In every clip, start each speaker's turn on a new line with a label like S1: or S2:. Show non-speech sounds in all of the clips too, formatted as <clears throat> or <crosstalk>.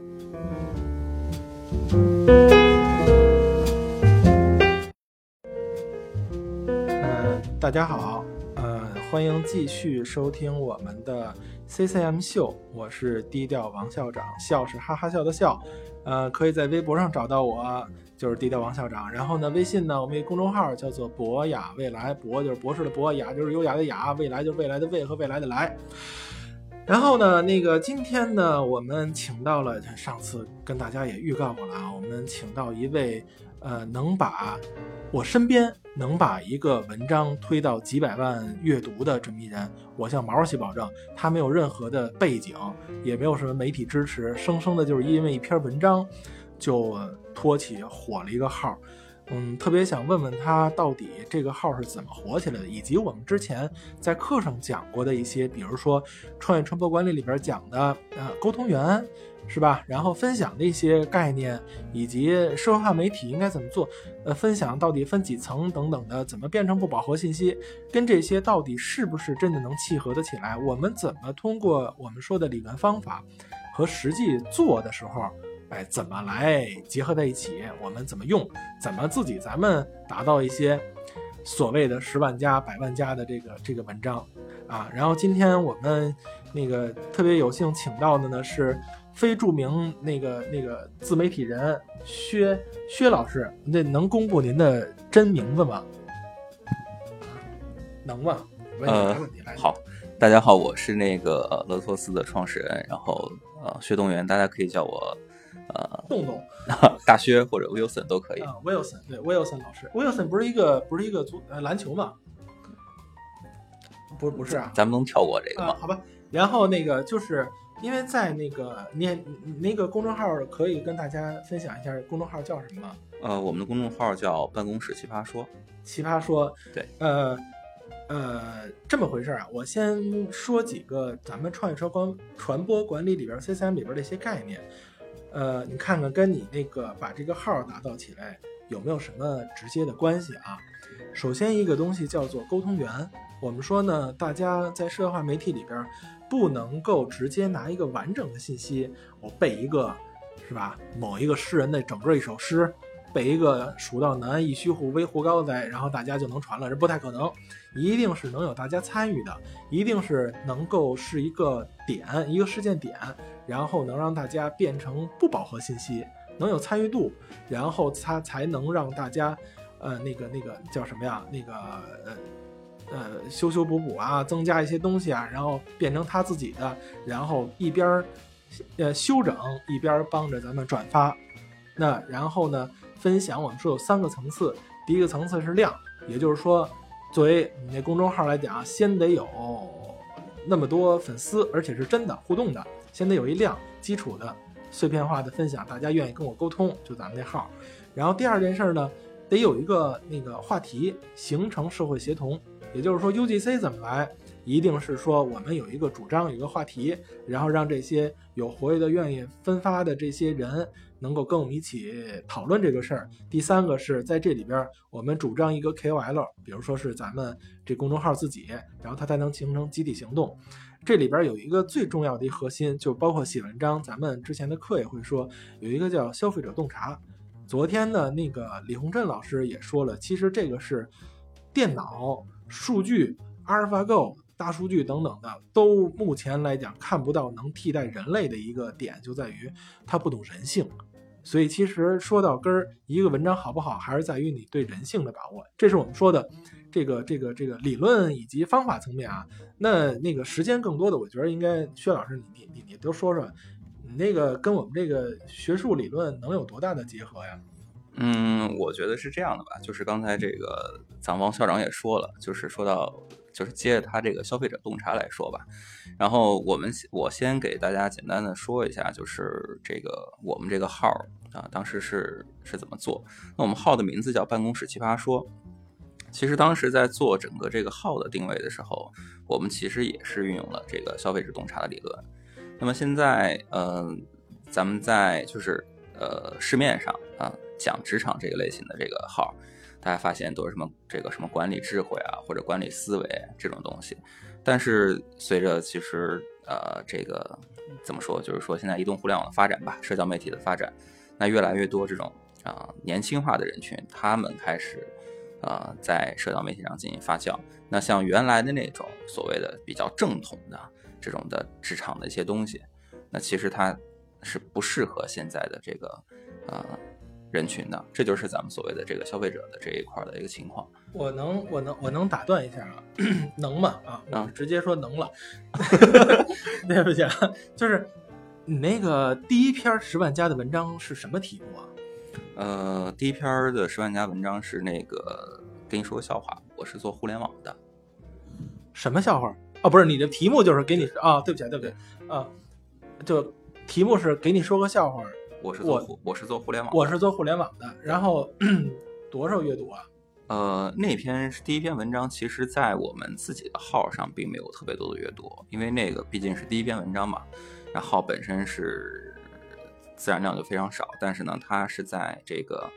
S1: 嗯，大家好，呃，欢迎继续收听我们的 CCM 秀，我是低调王校长，笑是哈哈笑的笑，呃，可以在微博上找到我，就是低调王校长。然后呢，微信呢，我们一公众号叫做博雅未来，博就是博士的博，雅就是优雅的雅，未来就是未来的未和未来的来。然后呢，那个今天呢，我们请到了，上次跟大家也预告过了啊，我们请到一位，呃，能把我身边能把一个文章推到几百万阅读的这么一人，我向毛主席保证，他没有任何的背景，也没有什么媒体支持，生生的就是因为一篇文章，就托起火了一个号。嗯，特别想问问他，到底这个号是怎么火起来的，以及我们之前在课上讲过的一些，比如说创业传播管理里边讲的，呃，沟通员，是吧？然后分享的一些概念，以及社会化媒体应该怎么做，呃，分享到底分几层等等的，怎么变成不饱和信息，跟这些到底是不是真的能契合得起来？我们怎么通过我们说的理论方法和实际做的时候？哎，怎么来结合在一起？我们怎么用？怎么自己咱们达到一些所谓的十万加、百万加的这个这个文章啊？然后今天我们那个特别有幸请到的呢是非著名那个那个自媒体人薛薛老师，那能公布您的真名字吗？能吗？
S2: 呃，好，大家好，我是那个乐托斯的创始人，然后呃薛东元，大家可以叫我。呃，
S1: 洞洞，
S2: 大薛或者 Wilson 都可以。
S1: 啊，Wilson，对，Wilson 老师，Wilson 不是一个不是一个足呃篮球吗？不不是啊，
S2: 咱们能跳过这个吗？
S1: 好吧。然后那个就是因为在那个你那个公众号可以跟大家分享一下，公众号叫什么吗？
S2: 呃，我们的公众号叫办公室奇葩说。
S1: 奇葩说，
S2: 对，
S1: 呃呃，这么回事啊。我先说几个咱们创业传光传播管理里边 CCM 里边的一些概念。呃，你看看跟你那个把这个号打造起来有没有什么直接的关系啊？首先一个东西叫做沟通源。我们说呢，大家在社会化媒体里边不能够直接拿一个完整的信息，我背一个，是吧？某一个诗人的整个一首诗，背一个“蜀道难，一虚户，危乎高哉”，然后大家就能传了，这不太可能。一定是能有大家参与的，一定是能够是一个点，一个事件点。然后能让大家变成不饱和信息，能有参与度，然后它才能让大家，呃，那个那个叫什么呀？那个呃呃修修补补啊，增加一些东西啊，然后变成他自己的，然后一边呃修整，一边帮着咱们转发。那然后呢，分享我们说有三个层次，第一个层次是量，也就是说，作为你那公众号来讲，先得有那么多粉丝，而且是真的互动的。先得有一量基础的碎片化的分享，大家愿意跟我沟通，就咱们那号。然后第二件事呢，得有一个那个话题，形成社会协同。也就是说，UGC 怎么来，一定是说我们有一个主张，有一个话题，然后让这些有活跃的、愿意分发的这些人，能够跟我们一起讨论这个事儿。第三个是在这里边，我们主张一个 KOL，比如说是咱们这公众号自己，然后它才能形成集体行动。这里边有一个最重要的一核心，就包括写文章，咱们之前的课也会说，有一个叫消费者洞察。昨天呢，那个李洪振老师也说了，其实这个是电脑数据、阿尔法狗、大数据等等的，都目前来讲看不到能替代人类的一个点，就在于它不懂人性。所以其实说到根儿，一个文章好不好，还是在于你对人性的把握。这是我们说的。这个这个这个理论以及方法层面啊，那那个时间更多的，我觉得应该薛老师你你你你都说说，你那个跟我们这个学术理论能有多大的结合呀？
S2: 嗯，我觉得是这样的吧，就是刚才这个咱王校长也说了，就是说到就是接着他这个消费者洞察来说吧，然后我们我先给大家简单的说一下，就是这个我们这个号啊，当时是是怎么做？那我们号的名字叫办公室奇葩说。其实当时在做整个这个号的定位的时候，我们其实也是运用了这个消费者洞察的理论。那么现在，嗯，咱们在就是呃市面上啊讲职场这个类型的这个号，大家发现都是什么这个什么管理智慧啊或者管理思维这种东西。但是随着其实呃这个怎么说，就是说现在移动互联网的发展吧，社交媒体的发展，那越来越多这种啊、年轻化的人群，他们开始呃在社交媒体上进行发酵。那像原来的那种所谓的比较正统的这种的职场的一些东西，那其实它是不适合现在的这个呃人群的，这就是咱们所谓的这个消费者的这一块儿的一个情况。
S1: 我能，我能，我能打断一下啊，<clears throat> 能吗？啊，我
S2: 啊
S1: 直接说能了。<laughs> 对不起啊，就是你那个第一篇十万加的文章是什么题目啊？
S2: 呃，第一篇儿的十万加文章是那个跟你说个笑话，我是做互联网的，
S1: 什么笑话？哦，不是，你的题目就是给你啊，对不起啊，对不起啊，就题目是给你说个笑话，
S2: 我是做
S1: 我
S2: 互我是做互联网，
S1: 我是做互联网的，然后多少阅读啊？
S2: 呃，那篇是第一篇文章，其实在我们自己的号上并没有特别多的阅读，因为那个毕竟是第一篇文章嘛，然后本身是自然量就非常少，但是呢，它是在这个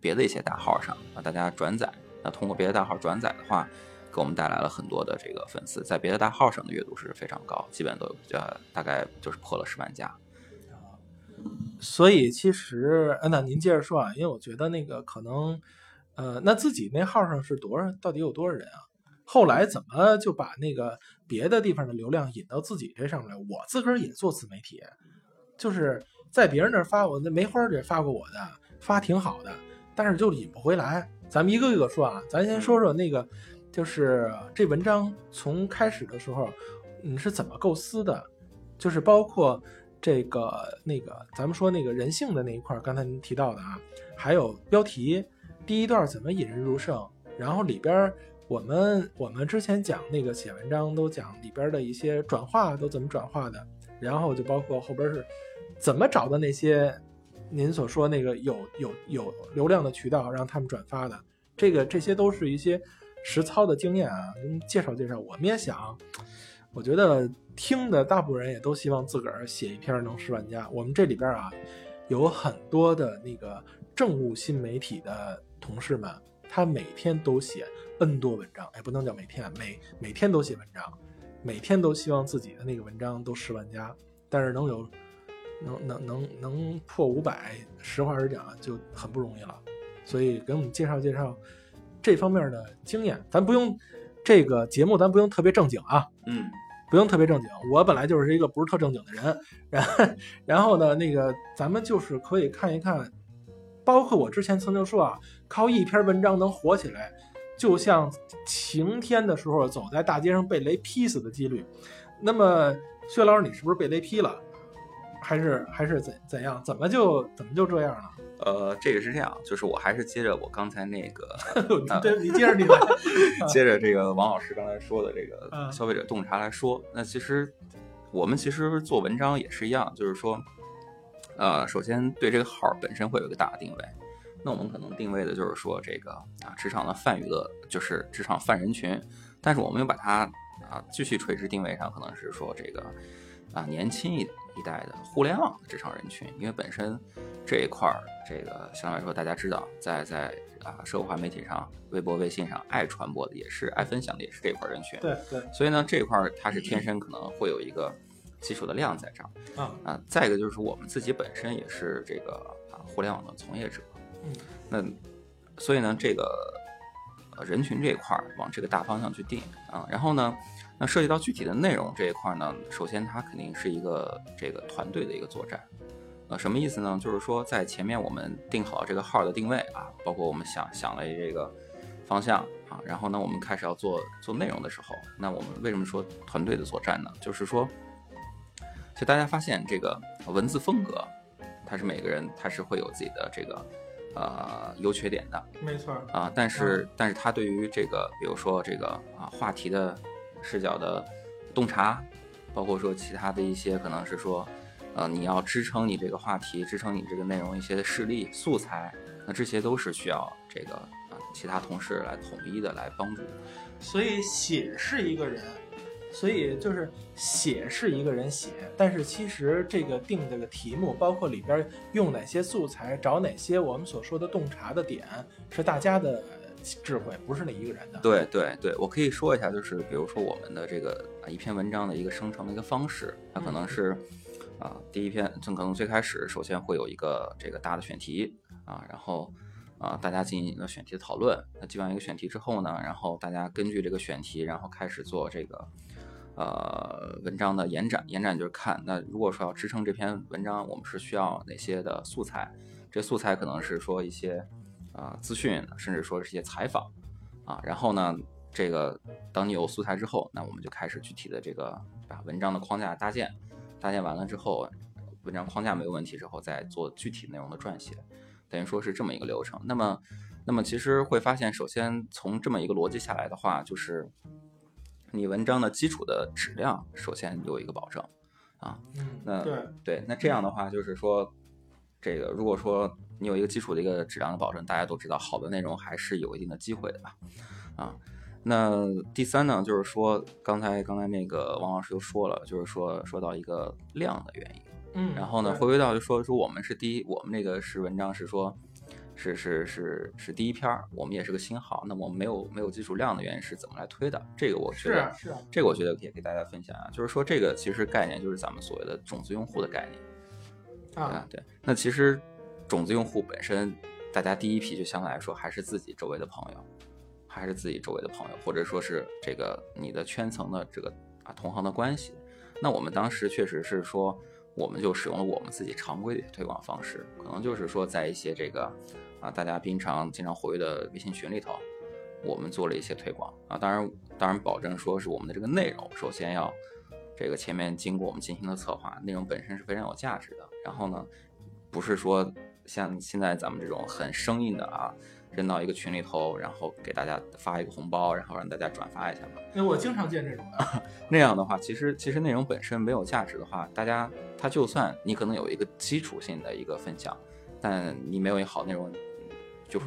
S2: 别的一些大号上啊，大家转载，那通过别的大号转载的话，给我们带来了很多的这个粉丝，在别的大号上的阅读是非常高，基本都呃大概就是破了十万加。
S1: 所以其实，那您接着说啊，因为我觉得那个可能，呃，那自己那号上是多少？到底有多少人啊？后来怎么就把那个别的地方的流量引到自己这上面来？我自个儿也做自媒体，就是在别人那儿发，我那梅花儿也发过我的，发挺好的，但是就引不回来。咱们一个一个说啊，咱先说说那个，就是这文章从开始的时候，你是怎么构思的？就是包括这个那个，咱们说那个人性的那一块，刚才您提到的啊，还有标题，第一段怎么引人入胜，然后里边我们我们之前讲那个写文章都讲里边的一些转化都怎么转化的，然后就包括后边是怎么找的那些您所说那个有有有流量的渠道让他们转发的，这个这些都是一些实操的经验啊，您介绍介绍，我们也想。我觉得听的大部分人也都希望自个儿写一篇能十万加。我们这里边啊，有很多的那个政务新媒体的同事们，他每天都写 N 多文章，哎，不能叫每天，每每天都写文章，每天都希望自己的那个文章都十万加，但是能有能能能能破五百，实话实讲就很不容易了。所以给我们介绍介绍这方面的经验，咱不用这个节目，咱不用特别正经啊。
S2: 嗯
S1: 不用特别正经，我本来就是一个不是特正经的人，然然后呢，那个咱们就是可以看一看，包括我之前曾经说啊，靠一篇文章能火起来，就像晴天的时候走在大街上被雷劈死的几率。那么，薛老师，你是不是被雷劈了？还是还是怎怎样？怎么就怎么就这样了？<laughs>
S2: 呃，这个是这样，就是我还是接着我刚才那个 <laughs>
S1: 对，你接着你来。<laughs>
S2: 接着这个王老师刚才说的这个
S1: 嗯
S2: 消费者洞察来说，那其实我们其实做文章也是一样，就是说，呃，首先对这个号本身会有一个大的定位，那我们可能定位的就是说这个啊职场的泛娱乐，就是职场泛人群，但是我们又把它啊继续垂直定位上，可能是说这个啊年轻一一代的互联网的职场人群，因为本身这一块儿，这个相对来说大家知道，在在啊社会化媒体上、微博、微信上爱传播的也是爱分享的也是这一块儿人群，
S1: 对对
S2: 所以呢这一块儿它是天生可能会有一个基础的量在这儿
S1: 啊，
S2: 啊。再一个就是我们自己本身也是这个啊互联网的从业者，
S1: 嗯，
S2: 那所以呢这个呃人群这一块儿往这个大方向去定啊，然后呢。那涉及到具体的内容这一块呢，首先它肯定是一个这个团队的一个作战，呃，什么意思呢？就是说在前面我们定好这个号的定位啊，包括我们想想了这个方向啊，然后呢，我们开始要做做内容的时候，那我们为什么说团队的作战呢？就是说，其实大家发现这个文字风格，它是每个人他是会有自己的这个呃优缺点的，
S1: 没错儿，
S2: 啊，但是但是它对于这个，比如说这个啊话题的视角的洞察，包括说其他的一些可能是说，呃，你要支撑你这个话题，支撑你这个内容一些事例素材，那这些都是需要这个啊其他同事来统一的来帮助。
S1: 所以写是一个人，所以就是写是一个人写，但是其实这个定这个题目，包括里边用哪些素材，找哪些我们所说的洞察的点，是大家的智慧，不是那一个人的。
S2: 对对对，我可以说一下，就是比如说我们的这个啊一篇文章的一个生成的一个方式，它可能是啊第一篇，就可能最开始首先会有一个这个大的选题啊，然后啊大家进行一个选题的讨论。那进完一个选题之后呢，然后大家根据这个选题，然后开始做这个呃文章的延展。延展就是看，那如果说要支撑这篇文章，我们是需要哪些的素材？这素材可能是说一些。啊，资讯甚至说是一些采访，啊，然后呢，这个当你有素材之后，那我们就开始具体的这个把文章的框架搭建，搭建完了之后，文章框架没有问题之后，再做具体内容的撰写，等于说是这么一个流程。那么，那么其实会发现，首先从这么一个逻辑下来的话，就是你文章的基础的质量首先有一个保证，啊，那
S1: 对
S2: 对，那这样的话就是说，这个如果说。你有一个基础的一个质量的保证，大家都知道，好的内容还是有一定的机会的吧？啊，那第三呢，就是说，刚才刚才那个王老师又说了，就是说说到一个量的原因，
S1: 嗯，
S2: 然后呢，回归到就说说我们是第一，我们那个是文章是说，是是是是第一篇，我们也是个新号，那么我们没有没有基础量的原因是怎么来推的？这个我觉得
S1: 是是，
S2: 这个我觉得也给大家分享啊，就是说这个其实概念就是咱们所谓的种子用户的概念啊，对，那其实。种子用户本身，大家第一批就相对来说还是自己周围的朋友，还是自己周围的朋友，或者说是这个你的圈层的这个啊同行的关系。那我们当时确实是说，我们就使用了我们自己常规的推广方式，可能就是说在一些这个啊大家平常经常活跃的微信群里头，我们做了一些推广啊。当然，当然保证说是我们的这个内容首先要这个前面经过我们进行的策划，内容本身是非常有价值的。然后呢，不是说。像现在咱们这种很生硬的啊，扔到一个群里头，然后给大家发一个红包，然后让大家转发一下嘛。
S1: 那我经常见这种的。<laughs>
S2: 那样的话，其实其实内容本身没有价值的话，大家他就算你可能有一个基础性的一个分享，但你没有一好内容，就是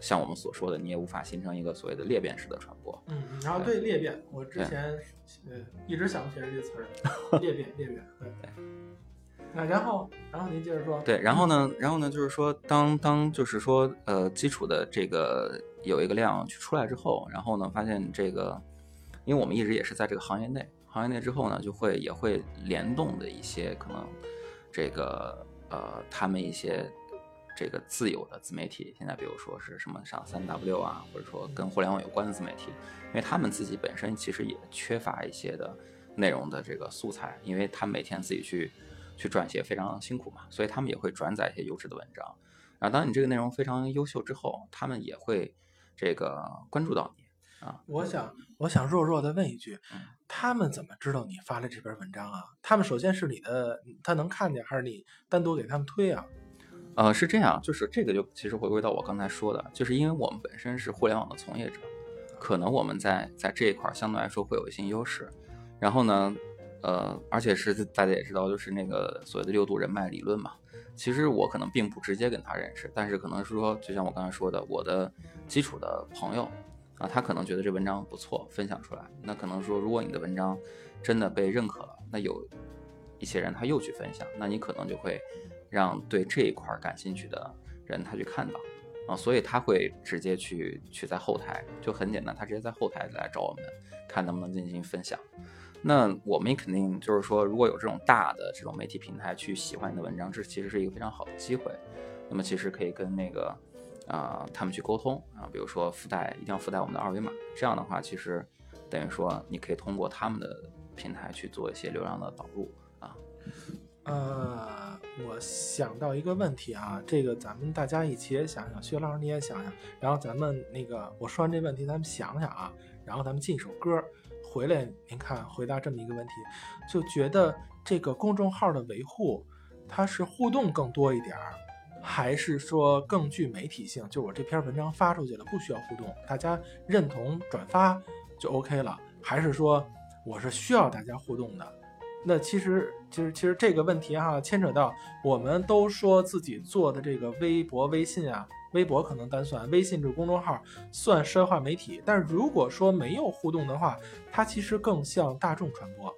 S2: 像我们所说的，你也无法形成一个所谓的裂变式的传播。
S1: 嗯，然后对裂变，我之前呃一直想不起来这个词儿，<laughs> 裂变裂变，对。那然后，然后您接着说。
S2: 对，然后呢，然后呢，就是说，当当就是说，呃，基础的这个有一个量去出来之后，然后呢，发现这个，因为我们一直也是在这个行业内，行业内之后呢，就会也会联动的一些可能，这个呃，他们一些这个自有的自媒体，现在比如说是什么上三 W 啊，或者说跟互联网有关的自媒体，因为他们自己本身其实也缺乏一些的内容的这个素材，因为他们每天自己去。去撰写非常辛苦嘛，所以他们也会转载一些优质的文章。然后，当你这个内容非常优秀之后，他们也会这个关注到你啊。
S1: 我想，我想弱弱的问一句，他们怎么知道你发了这篇文章啊？他们首先是你的，他能看见，还是你单独给他们推啊？
S2: 呃，是这样，就是这个就其实回归到我刚才说的，就是因为我们本身是互联网的从业者，可能我们在在这一块相对来说会有一些优势。然后呢？呃，而且是大家也知道，就是那个所谓的六度人脉理论嘛。其实我可能并不直接跟他认识，但是可能是说，就像我刚才说的，我的基础的朋友啊，他可能觉得这文章不错，分享出来。那可能说，如果你的文章真的被认可了，那有一些人他又去分享，那你可能就会让对这一块儿感兴趣的人他去看到啊，所以他会直接去去在后台，就很简单，他直接在后台来找我们，看能不能进行分享。那我们也肯定就是说，如果有这种大的这种媒体平台去喜欢你的文章，这其实是一个非常好的机会。那么其实可以跟那个啊他们去沟通啊，比如说附带一定要附带我们的二维码，这样的话其实等于说你可以通过他们的平台去做一些流量的导入啊。
S1: 呃，我想到一个问题啊，这个咱们大家一起也想想，薛老师你也想想，然后咱们那个我说完这问题，咱们想想啊，然后咱们进一首歌。回来，您看回答这么一个问题，就觉得这个公众号的维护，它是互动更多一点儿，还是说更具媒体性？就我这篇文章发出去了，不需要互动，大家认同转发就 OK 了？还是说我是需要大家互动的？那其实，其实，其实这个问题哈，牵扯到我们都说自己做的这个微博、微信啊。微博可能单算，微信这公众号算社会化媒体，但如果说没有互动的话，它其实更像大众传播，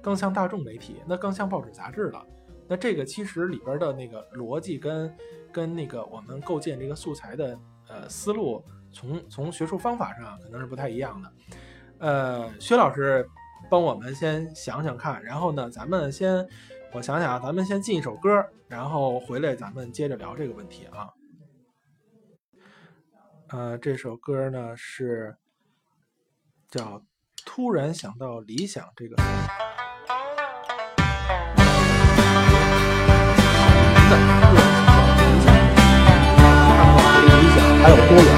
S1: 更像大众媒体，那更像报纸杂志了。那这个其实里边的那个逻辑跟跟那个我们构建这个素材的呃思路，从从学术方法上可能是不太一样的。呃，薛老师帮我们先想想看，然后呢，咱们先我想想啊，咱们先进一首歌，然后回来咱们接着聊这个问题啊。呃，这首歌呢是叫《突然想到理想》这个。
S3: 理想还有多远？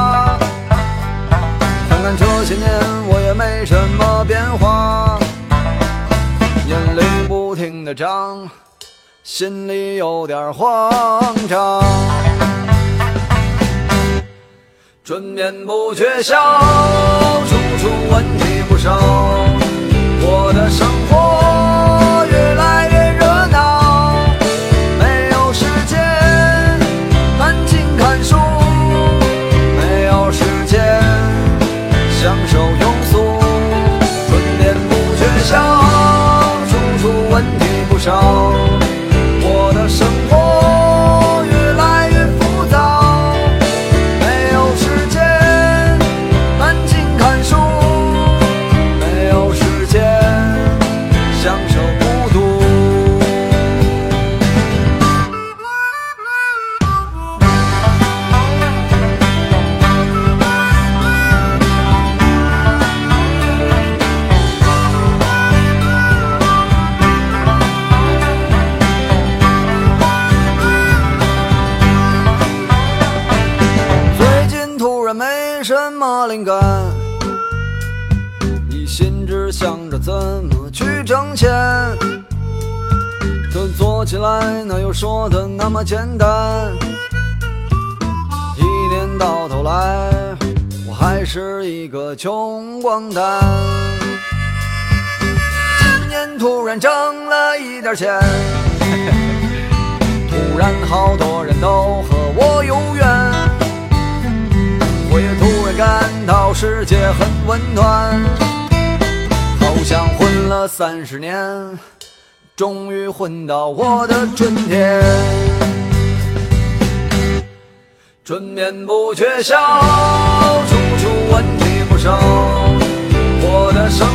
S4: 看看这些年我也没什么变化，年龄不停的长，心里有点慌张。春眠不觉晓，处处问题不少，我的生不觉晓，处处问题不少。说起来哪有说的那么简单？一年到头来，我还是一个穷光蛋。今年突然挣了一点钱。突然好多人都和我有缘，我也突然感到世界很温暖，好像混了三十年，终于混到我的春天。春眠不觉晓，处处问题不少，我的生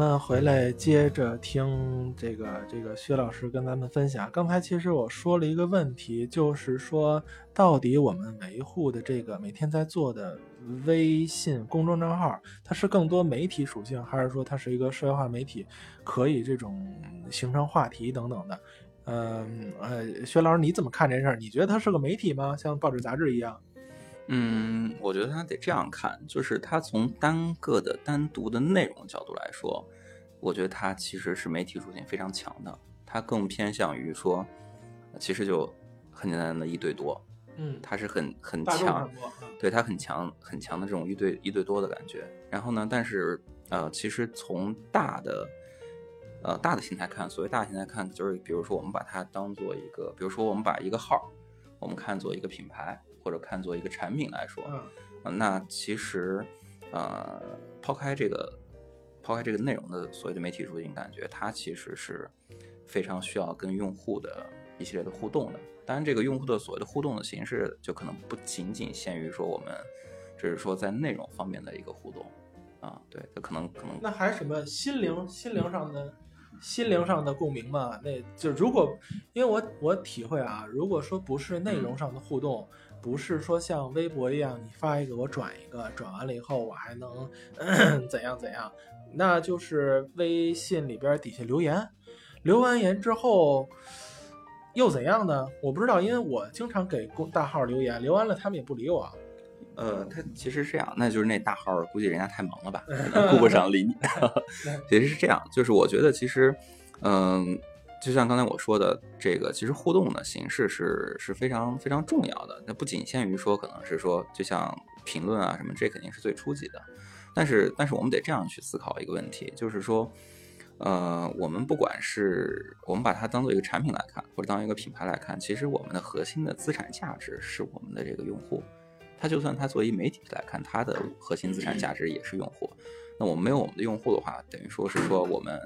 S1: 们回来接着听这个这个薛老师跟咱们分享。刚才其实我说了一个问题，就是说到底我们维护的这个每天在做的微信公众账号，它是更多媒体属性，还是说它是一个社会化媒体，可以这种形成话题等等的？嗯呃，薛老师你怎么看这事儿？你觉得它是个媒体吗？像报纸杂志一样？
S2: 嗯，我觉得他得这样看，就是他从单个的单独的内容角度来说，我觉得他其实是媒体属性非常强的，他更偏向于说，其实就很简单的一对多，
S1: 嗯，
S2: 他是很很强对他很强很强的这种一对一对多的感觉。然后呢，但是呃，其实从大的呃大的形态看，所谓大形态看，就是比如说我们把它当做一个，比如说我们把一个号，我们看作一个品牌或者看作一个产品来说，
S1: 嗯
S2: 呃那其实呃抛开这个抛开这个内容的所谓的媒体属性，感觉它其实是非常需要跟用户的一系列的互动的。当然，这个用户的所谓的互动的形式，就可能不仅仅限于说我们只是说在内容方面的一个互动啊，对，它可能可能
S1: 那还是什么心灵心灵上的心灵上的共鸣嘛？那就如果因为我我体会啊，如果说不是内容上的互动，不是说像微博一样你发一个我转一个，转完了以后我还能 <coughs> 怎样怎样，那就是微信里边底下留言，留完言之后。又怎样呢？我不知道，因为我经常给公大号留言，留完了他们也不理我。
S2: 呃，他其实是这样，那就是那大号估计人家太忙了吧，<laughs> 顾不上理你。<laughs> 其实是这样，就是我觉得其实，嗯，就像刚才我说的，这个其实互动的形式是是非常非常重要的。那不仅限于说，可能是说，就像评论啊什么，这肯定是最初级的。但是，但是我们得这样去思考一个问题，就是说，呃，我们不管是我们把它当做一个产品来看，或者当一个品牌来看，其实我们的核心的资产价值是我们的这个用户。它就算它作为媒体来看，它的核心资产价值也是用户。那我们没有我们的用户的话，等于说是说我们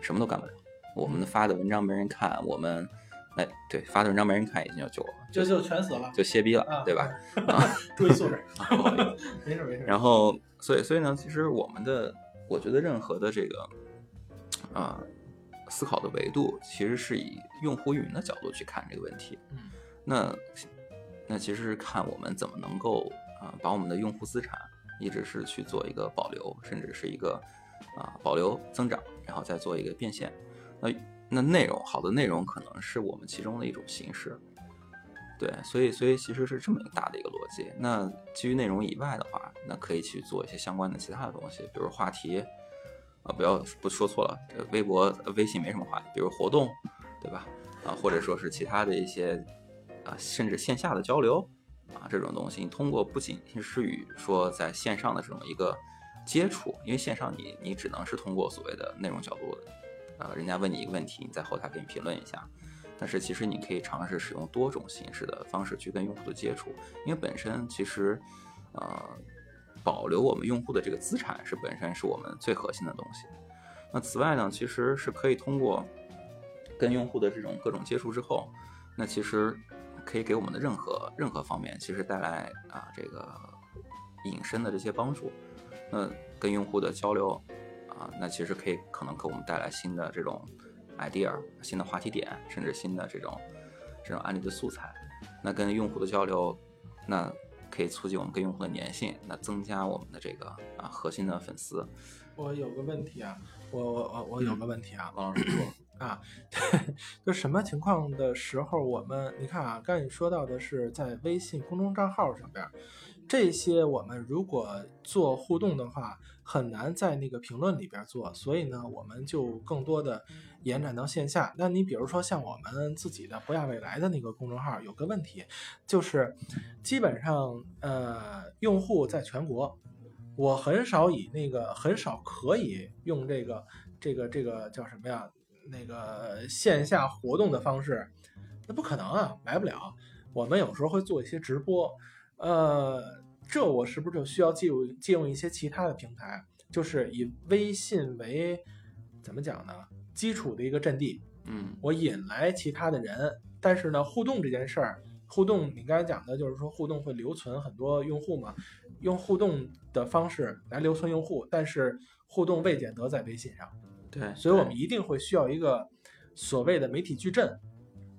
S2: 什么都干不了。我们发的文章没人看，我们哎对发的文章没人看已经就就
S1: 就就全死了，
S2: 就歇逼了，
S1: 啊
S2: 对吧？？<laughs>
S1: 啊注意素质，<laughs> <laughs> 没事没事。
S2: 然后，所以所以呢，其实我们的，我觉得任何的这个啊、思考的维度，其实是以用户运营的角度去看这个问题。
S1: 嗯
S2: 那那其实是看我们怎么能够啊、把我们的用户资产一直是去做一个保留，甚至是一个啊、保留增长，然后再做一个变现。那那内容好的内容可能是我们其中的一种形式。对，所以所以其实是这么一个大的一个逻辑。那基于内容以外的话，那可以去做一些相关的其他的东西，比如话题，啊，不要不说错了，微博、微信没什么话题，比如活动，对吧？啊，或者说是其他的一些啊，甚至线下的交流啊，这种东西，你通过不仅仅是与说在线上的这种一个接触，因为线上你你只能是通过所谓的内容角度的，呃，人家问你一个问题，你在后台给你评论一下。但是其实你可以尝试使用多种形式的方式去跟用户的接触，因为本身其实，呃，保留我们用户的这个资产是本身是我们最核心的东西。那此外呢，其实是可以通过跟用户的这种各种接触之后，那其实可以给我们的任何任何方面其实带来啊这个引申的这些帮助。那跟用户的交流啊，那其实可以可能给我们带来新的这种 idea、新的话题点，甚至新的这种这种案例的素材。那跟用户的交流，那可以促进我们跟用户的粘性，那增加我们的这个啊核心的粉丝。
S1: 我有个问题啊，我我我我有个问题啊，
S2: 王老师说，<clears throat>
S1: 啊，<laughs> 就什么情况的时候，我们你看啊，刚才你说到的是在微信公众账号上边儿，这些我们如果做互动的话，很难在那个评论里边做，所以呢，我们就更多的延展到线下。那你比如说像我们自己的博亚未来的那个公众号，有个问题，就是基本上呃，用户在全国。我很少以那个很少可以用这个这个这个叫什么呀？那个线下活动的方式，那不可能啊，来不了。我们有时候会做一些直播，呃，这我是不是就需要借用借用一些其他的平台，就是以微信为怎么讲呢？基础的一个阵地，
S2: 嗯
S1: 我引来其他的人，但是呢，互动这件事儿，互动你刚才讲的就是说互动会留存很多用户嘛，用互动的方式来留存用户，但是互动未见得在微信上，
S2: 对，
S1: 所以我们一定会需要一个所谓的媒体矩阵，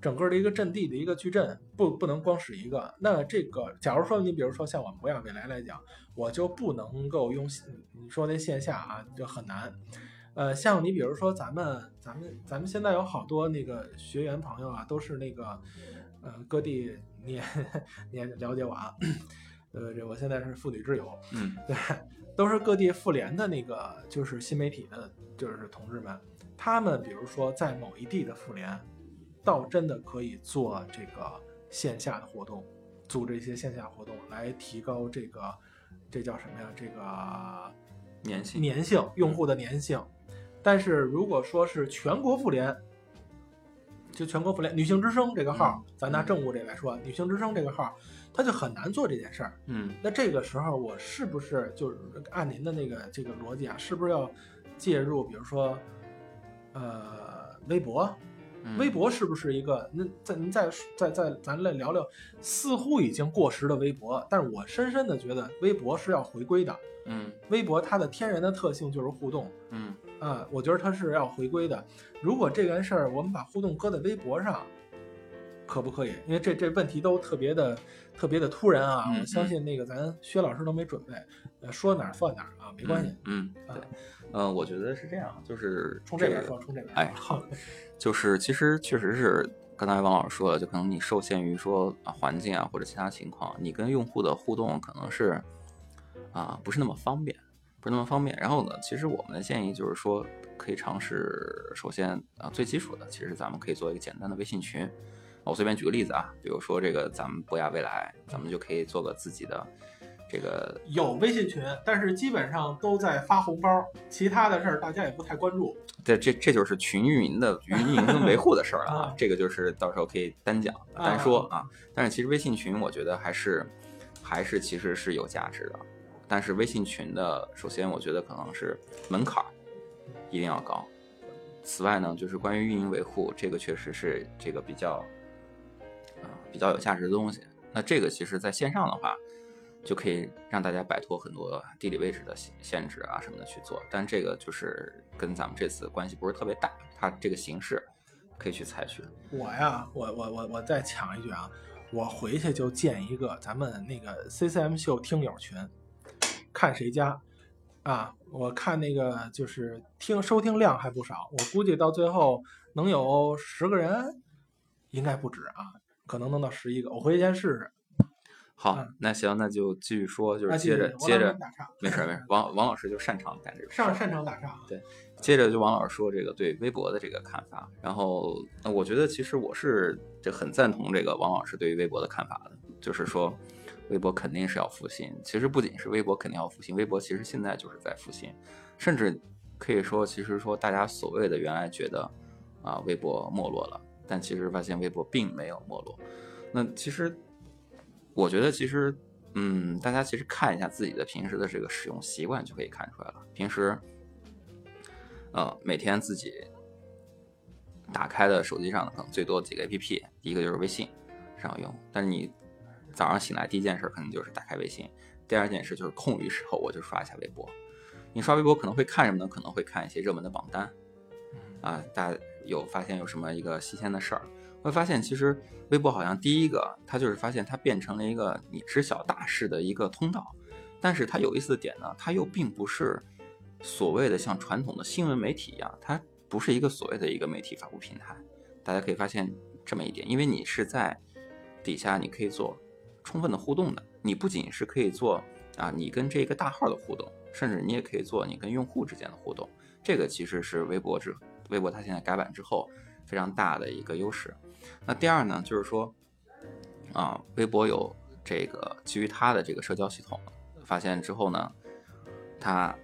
S1: 整个的一个阵地的一个矩阵，不不能光使一个。那这个，假如说你比如说像我们博雅未来来讲，我就不能够用你说那线下啊，就很难。呃，像你比如说咱们咱们咱们现在有好多那个学员朋友啊，都是那个呃各地你也你也了解我啊，呃这我现在是妇女之友，
S2: 嗯
S1: 对，都是各地妇联的那个就是新媒体的，就是同志们，他们比如说在某一地的妇联，倒真的可以做这个线下的活动，组织一些线下活动来提高这个这叫什么呀？这个
S2: 粘性，
S1: 粘性，用户的粘性。但是如果说是全国妇联，就全国妇联女性之声这个号，
S2: 嗯
S1: 咱拿政务这来说，女性之声这个号，它就很难做这件事儿。
S2: 嗯
S1: 那这个时候，我是不是就是按您的那个这个逻辑啊，是不是要介入？比如说，呃，微博，
S2: 嗯
S1: 微博是不是一个？那再您再再再咱来聊聊，似乎已经过时的微博，但是我深深的觉得微博是要回归的。
S2: 嗯
S1: 微博它的天然的特性就是互动
S2: 嗯
S1: 啊，我觉得它是要回归的。如果这件事儿我们把互动搁在微博上，可不可以？因为这这问题都特别的特别的突然啊，
S2: 嗯
S1: 我相信那个咱薛老师都没准备，呃，说哪儿算哪儿啊，没关系，
S2: 嗯，嗯对，呃，我觉得是这样，就是个
S1: 冲这边说，冲这边说。
S2: 哎，好，就是其实确实是刚才王老师说了，就可能你受限于说啊环境啊或者其他情况，你跟用户的互动可能是啊不是那么方便，不是那么方便。然后呢，其实我们的建议就是说，可以尝试，首先啊最基础的，其实咱们可以做一个简单的微信群。我随便举个例子啊，比如说这个咱们博雅未来，咱们就可以做个自己的这个
S1: 有微信群，但是基本上都在发红包，其他的事儿大家也不太关注。
S2: 这这这就是群运营的运营跟维护的事儿了啊
S1: 啊，<laughs>
S2: 这个就是到时候可以单讲单说啊。但是其实微信群，我觉得还是还是其实是有价值的。但是微信群的，首先我觉得可能是门槛儿一定要高。此外呢，就是关于运营维护，这个确实是这个比较啊、比较有价值的东西。那这个其实在线上的话，就可以让大家摆脱很多地理位置的限制啊什么的去做。但这个就是跟咱们这次关系不是特别大，它这个形式可以去采取。
S1: 我呀，我我我我再抢一句啊，我回去就建一个咱们那个 CCM 秀听友群，看谁家啊？我看那个就是听收听量还不少，我估计到最后能有十个人，应该不止啊，可能能到十一个。我回去先试试。
S2: 好
S1: 嗯，
S2: 那行，那就继续说，就是
S1: 啊
S2: 接着接着
S1: 打岔，
S2: 没事儿没事儿，王王老师就擅长干这个事儿
S1: 上擅长打岔啊。
S2: 对接着就王老师说这个对微博的这个看法，然后呃我觉得其实我是这很赞同这个王老师对于微博的看法的，就是说微博肯定是要复兴。其实不仅是微博肯定要复兴，微博其实现在就是在复兴，甚至可以说，其实说大家所谓的原来觉得啊微博没落了，但其实发现微博并没有没落。那其实我觉得其实嗯，大家其实看一下自己的平时的这个使用习惯就可以看出来了。平时呃，每天自己打开的手机上可能最多几个 APP，第一个就是微信上用，但是你早上醒来第一件事可能就是打开微信，第二件事就是空余时候我就刷一下微博。你刷微博可能会看什么呢？可能会看一些热门的榜单，啊，大家有发现有什么一个新鲜的事儿？会发现其实微博好像第一个，它就是发现它变成了一个你知晓大事的一个通道，但是它有意思的点呢，它又并不是所谓的像传统的新闻媒体一样，它不是一个所谓的一个媒体发布平台。大家可以发现这么一点，因为你是在底下，你可以做充分的互动的。你不仅是可以做啊，你跟这个大号的互动，甚至你也可以做你跟用户之间的互动。这个其实是微博之微博它现在改版之后非常大的一个优势。那第二呢，就是说啊，微博有这个基于它的这个社交系统，发现之后呢，它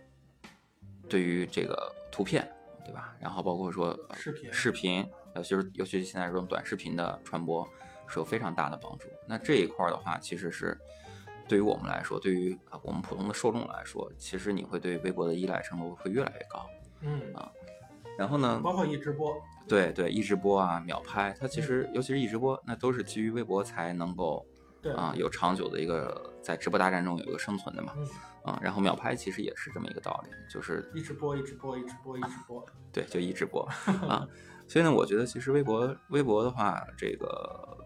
S2: 对于这个图片，对吧？然后包括说呃
S1: 视频
S2: 视频，尤其是尤其是现在这种短视频的传播是有非常大的帮助。那这一块儿的话，其实是对于我们来说，对于啊我们普通的受众来说，其实你会对微博的依赖程度会越来越高。
S1: 嗯，
S2: 然后呢，
S1: 包括一直播，
S2: 对对，一直播啊，秒拍，它其实尤其是一直播，那都是基于微博才能够
S1: 对
S2: 啊，有长久的一个在直播大战中有一个生存的嘛，
S1: 嗯，
S2: 啊，然后秒拍其实也是这么一个道理，就是
S1: 一直播，一直播，一直播，一直播。
S2: 对，就一直播 <laughs> 啊。所以呢，我觉得其实微博微博的话，这个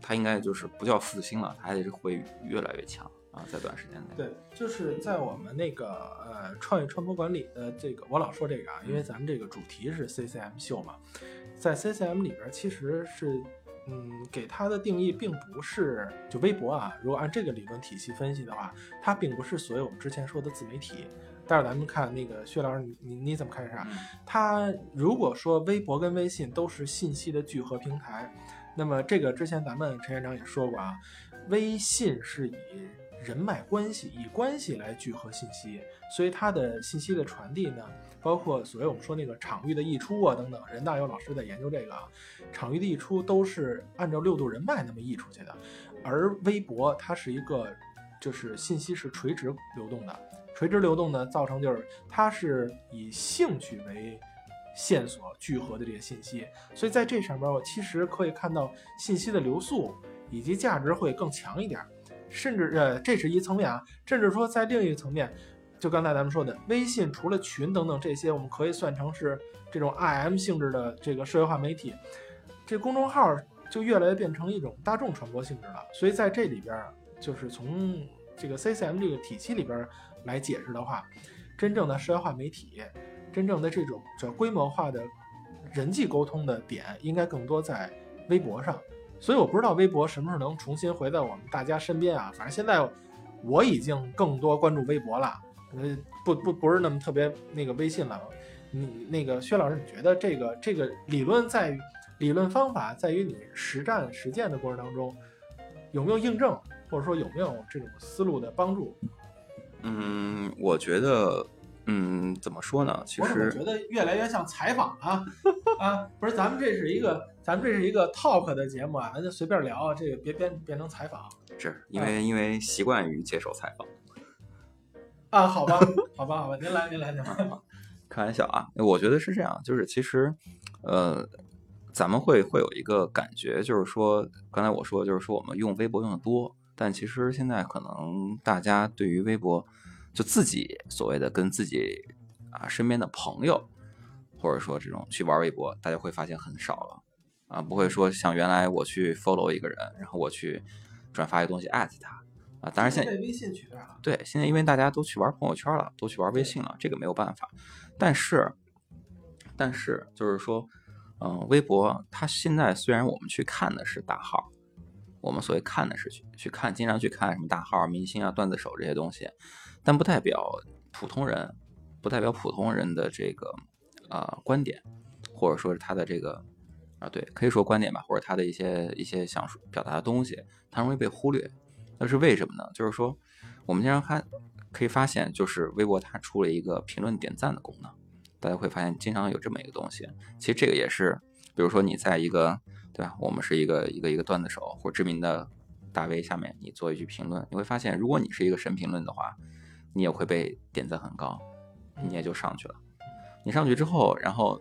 S2: 它应该就是不叫复兴了，它还是会越来越强啊，在短时间内。
S1: 对，就是在我们那个呃创业传播管理的这个，我老说这个啊，因为咱们这个主题是 CCM 秀嘛，在 CCM 里边其实是嗯给它的定义并不是就微博啊，如果按这个理论体系分析的话，它并不是所有我们之前说的自媒体。待会儿咱们看那个薛老师，你你你怎么看是啥？
S2: 嗯
S1: 它如果说微博跟微信都是信息的聚合平台，那么这个之前咱们陈院长也说过啊，微信是以人脉关系、以关系来聚合信息，所以它的信息的传递呢，包括所谓我们说那个场域的溢出啊等等，人大有老师在研究这个啊，场域的溢出都是按照六度人脉那么溢出去的，而微博它是一个就是信息是垂直流动的，垂直流动呢，造成就是它是以兴趣为线索聚合的这些信息，所以在这上边我其实可以看到信息的流速以及价值会更强一点，甚至呃这是一层面啊，甚至说在另一个层面，就刚才咱们说的微信除了群等等这些，我们可以算成是这种 IM 性质的这个社会化媒体，这公众号就越来越变成一种大众传播性质了，所以在这里边儿就是从这个 CCM 这个体系里边来解释的话，真正的社会化媒体，真正的这种叫规模化的人际沟通的点，应该更多在微博上。所以我不知道微博什么时候能重新回到我们大家身边啊。反正现在我已经更多关注微博了，呃，不不不是那么特别那个微信了。你那个薛老师，你觉得这个这个理论在于理论方法在于你实战实践的过程当中有没有印证，或者说有没有这种思路的帮助？
S2: 嗯，我觉得，嗯，怎么说呢？其实
S1: 我怎么觉得越来越像采访啊啊！不是，咱们这是一个咱们这是一个 talk 的节目啊，咱就随便聊啊，这个别变变成采访
S2: 是因为因为习惯于接受采访。
S1: 啊。好吧，好吧，好吧，您来，您来，您来。<laughs>
S2: 开玩笑啊，我觉得是这样，就是其实，呃，咱们会会有一个感觉，就是说，刚才我说，就是说我们用微博用的多，但其实现在可能大家对于微博，就自己所谓的跟自己啊身边的朋友，或者说这种去玩微博，大家会发现很少了啊，不会说像原来我去 follow 一个人，然后我去转发一个东西艾特他啊，当然现在
S1: 微信取代了。
S2: 对，现在因为大家都去玩朋友圈了，都去玩微信了，这个没有办法。但是，但是就是说，嗯、微博它现在虽然我们去看的是大号，我们所谓看的是去去看，经常去看什么大号、明星啊、段子手这些东西，但不代表普通人，不代表普通人的这个呃观点，或者说是他的这个啊对，可以说观点吧，或者他的一些一些想表达的东西，它容易被忽略。那是为什么呢？就是说，我们经常看可以发现，就是微博它出了一个评论点赞的功能，大家会发现经常有这么一个东西。其实这个也是，比如说你在一个对吧，我们是一个一个一个段子手或知名的大 V 下面，你做一句评论，你会发现，如果你是一个神评论的话，你也会被点赞很高，你也就上去了。你上去之后，然后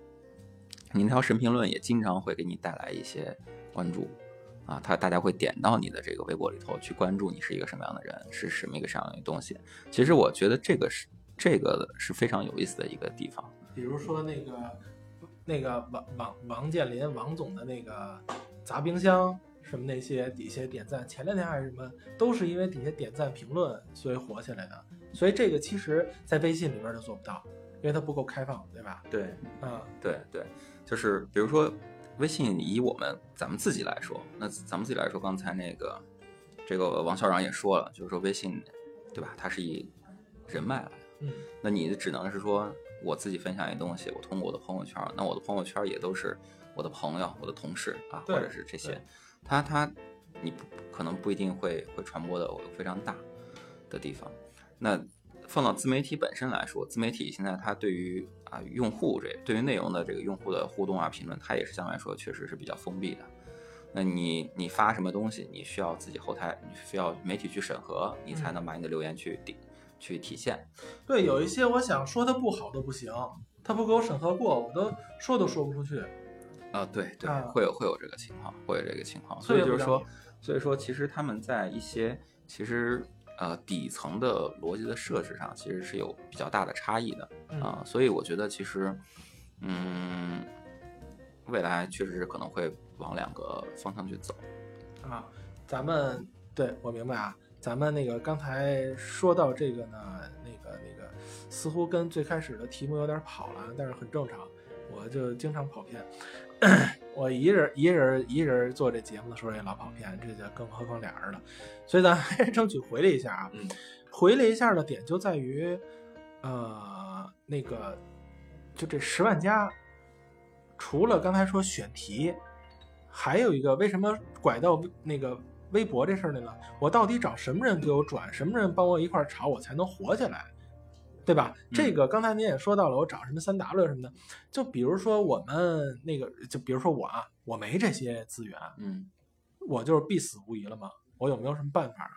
S2: 你那条神评论也经常会给你带来一些关注。啊，他大家会点到你的这个微博里头去关注你是一个什么样的人，是什么一个什么样的东西。其实我觉得这个是这个是非常有意思的一个地方。
S1: 比如说那个那个王王王健林王总的那个砸冰箱什么那些底下点赞，前两天还是什么，都是因为底下点赞评论所以火起来的。所以这个其实在微信里边就做不到，因为它不够开放，对吧？
S2: 对
S1: 嗯，
S2: 对对，就是比如说微信以我们咱们自己来说，那咱们自己来说，刚才那个这个王校长也说了，就是说微信对吧，它是以人脉来的。
S1: 嗯，
S2: 那你只能是说我自己分享一东西，我通过我的朋友圈，那我的朋友圈也都是我的朋友、我的同事啊，或者是这些
S1: 对，
S2: 他他你不可能不一定会会传播的非常大的地方。那放到自媒体本身来说，自媒体现在它对于啊用户这对于内容的这个用户的互动啊评论，它也是相对来说确实是比较封闭的。那你你发什么东西，你需要自己后台，你需要媒体去审核，你才能把你的留言去顶去体现。
S1: 对，有一些我想说它不好都不行，他不给我审核过，我都说都说不出去。
S2: 啊，对对
S1: 啊，
S2: 会有会有这个情况，会有这个情况，所以就是说，所以说，其实他们在一些其实呃底层的逻辑的设置上，其实是有比较大的差异的
S1: 嗯
S2: 啊。所以我觉得其实，嗯，未来确实是可能会往两个方向去走。
S1: 啊，咱们对我明白啊，咱们那个刚才说到这个呢，那个那个似乎跟最开始的题目有点跑了，但是很正常，我就经常跑偏。我一人一人一人做这节目的时候也老跑偏，这就更何况俩人了，所以咱还是争取回了一下啊。
S2: 嗯
S1: 回了一下的点就在于，呃，那个就这十万加，除了刚才说选题，还有一个为什么拐到那个微博这事儿来了？我到底找什么人给我转，什么人帮我一块儿炒，我才能火起来，对吧？
S2: 嗯
S1: 这个刚才您也说到了，我找什么三 W 什么的，就比如说我们那个，就比如说我啊，我没这些资源，
S2: 嗯
S1: 我就是必死无疑了吗？我有没有什么办法啊？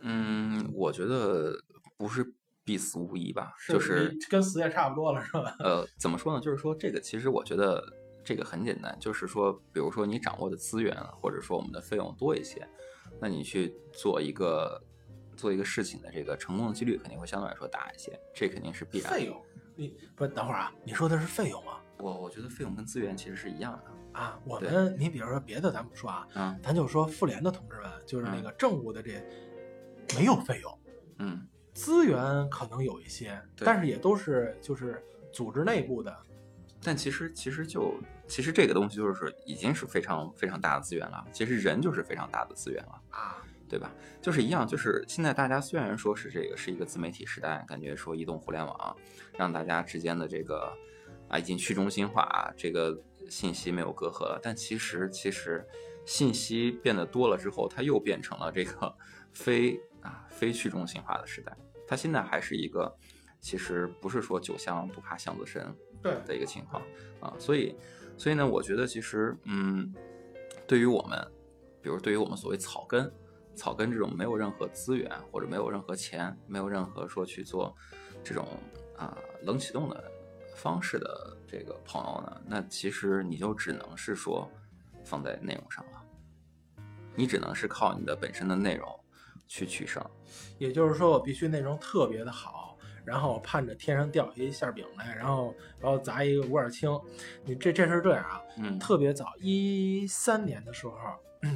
S2: 嗯，我觉得不是必死无疑吧，就是
S1: 跟死也差不多了，是吧？<laughs>
S2: 呃，怎么说呢？就是说这个其实我觉得这个很简单，就是说，比如说你掌握的资源或者说我们的费用多一些，那你去做一个做一个事情的这个成功的几率肯定会相对来说大一些，这肯定是必然的。
S1: 费用，你不是等会儿啊？你说的是费用吗？
S2: 我我觉得费用跟资源其实是一样的。
S1: 啊，我们你比如说别的咱不说啊，
S2: 啊，
S1: 咱就说妇联的同志们，就是那
S2: 嗯
S1: 个政务的这没有费用，
S2: 嗯，
S1: 资源可能有一些，
S2: 对
S1: 但是也都是就是组织内部的。
S2: 但其实其实就其实这个东西就是已经是非常非常大的资源了，其实人就是非常大的资源了。
S1: 啊，
S2: 对吧？就是一样，就是现在大家虽然说是这个是一个自媒体时代，感觉说移动互联网让大家之间的这个啊已经去中心化，这个信息没有隔阂了，但其实其实信息变得多了之后，它又变成了这个 <laughs> 非啊非去中心化的时代。它现在还是一个其实不是说酒香不怕巷子深
S1: 对
S2: 的一个情况啊，所以所以呢，我觉得其实嗯，对于我们，比如对于我们所谓草根。草根这种没有任何资源或者没有任何钱，没有任何说去做这种啊、冷启动的方式的这个朋友呢，那其实你就只能是说放在内容上了，你只能是靠你的本身的内容去取胜。
S1: 也就是说我必须内容特别的好，然后盼着天上掉下一馅饼来，然后然后砸一个五二青。你这这是这样啊，
S2: 嗯
S1: 特别早，一三年的时候，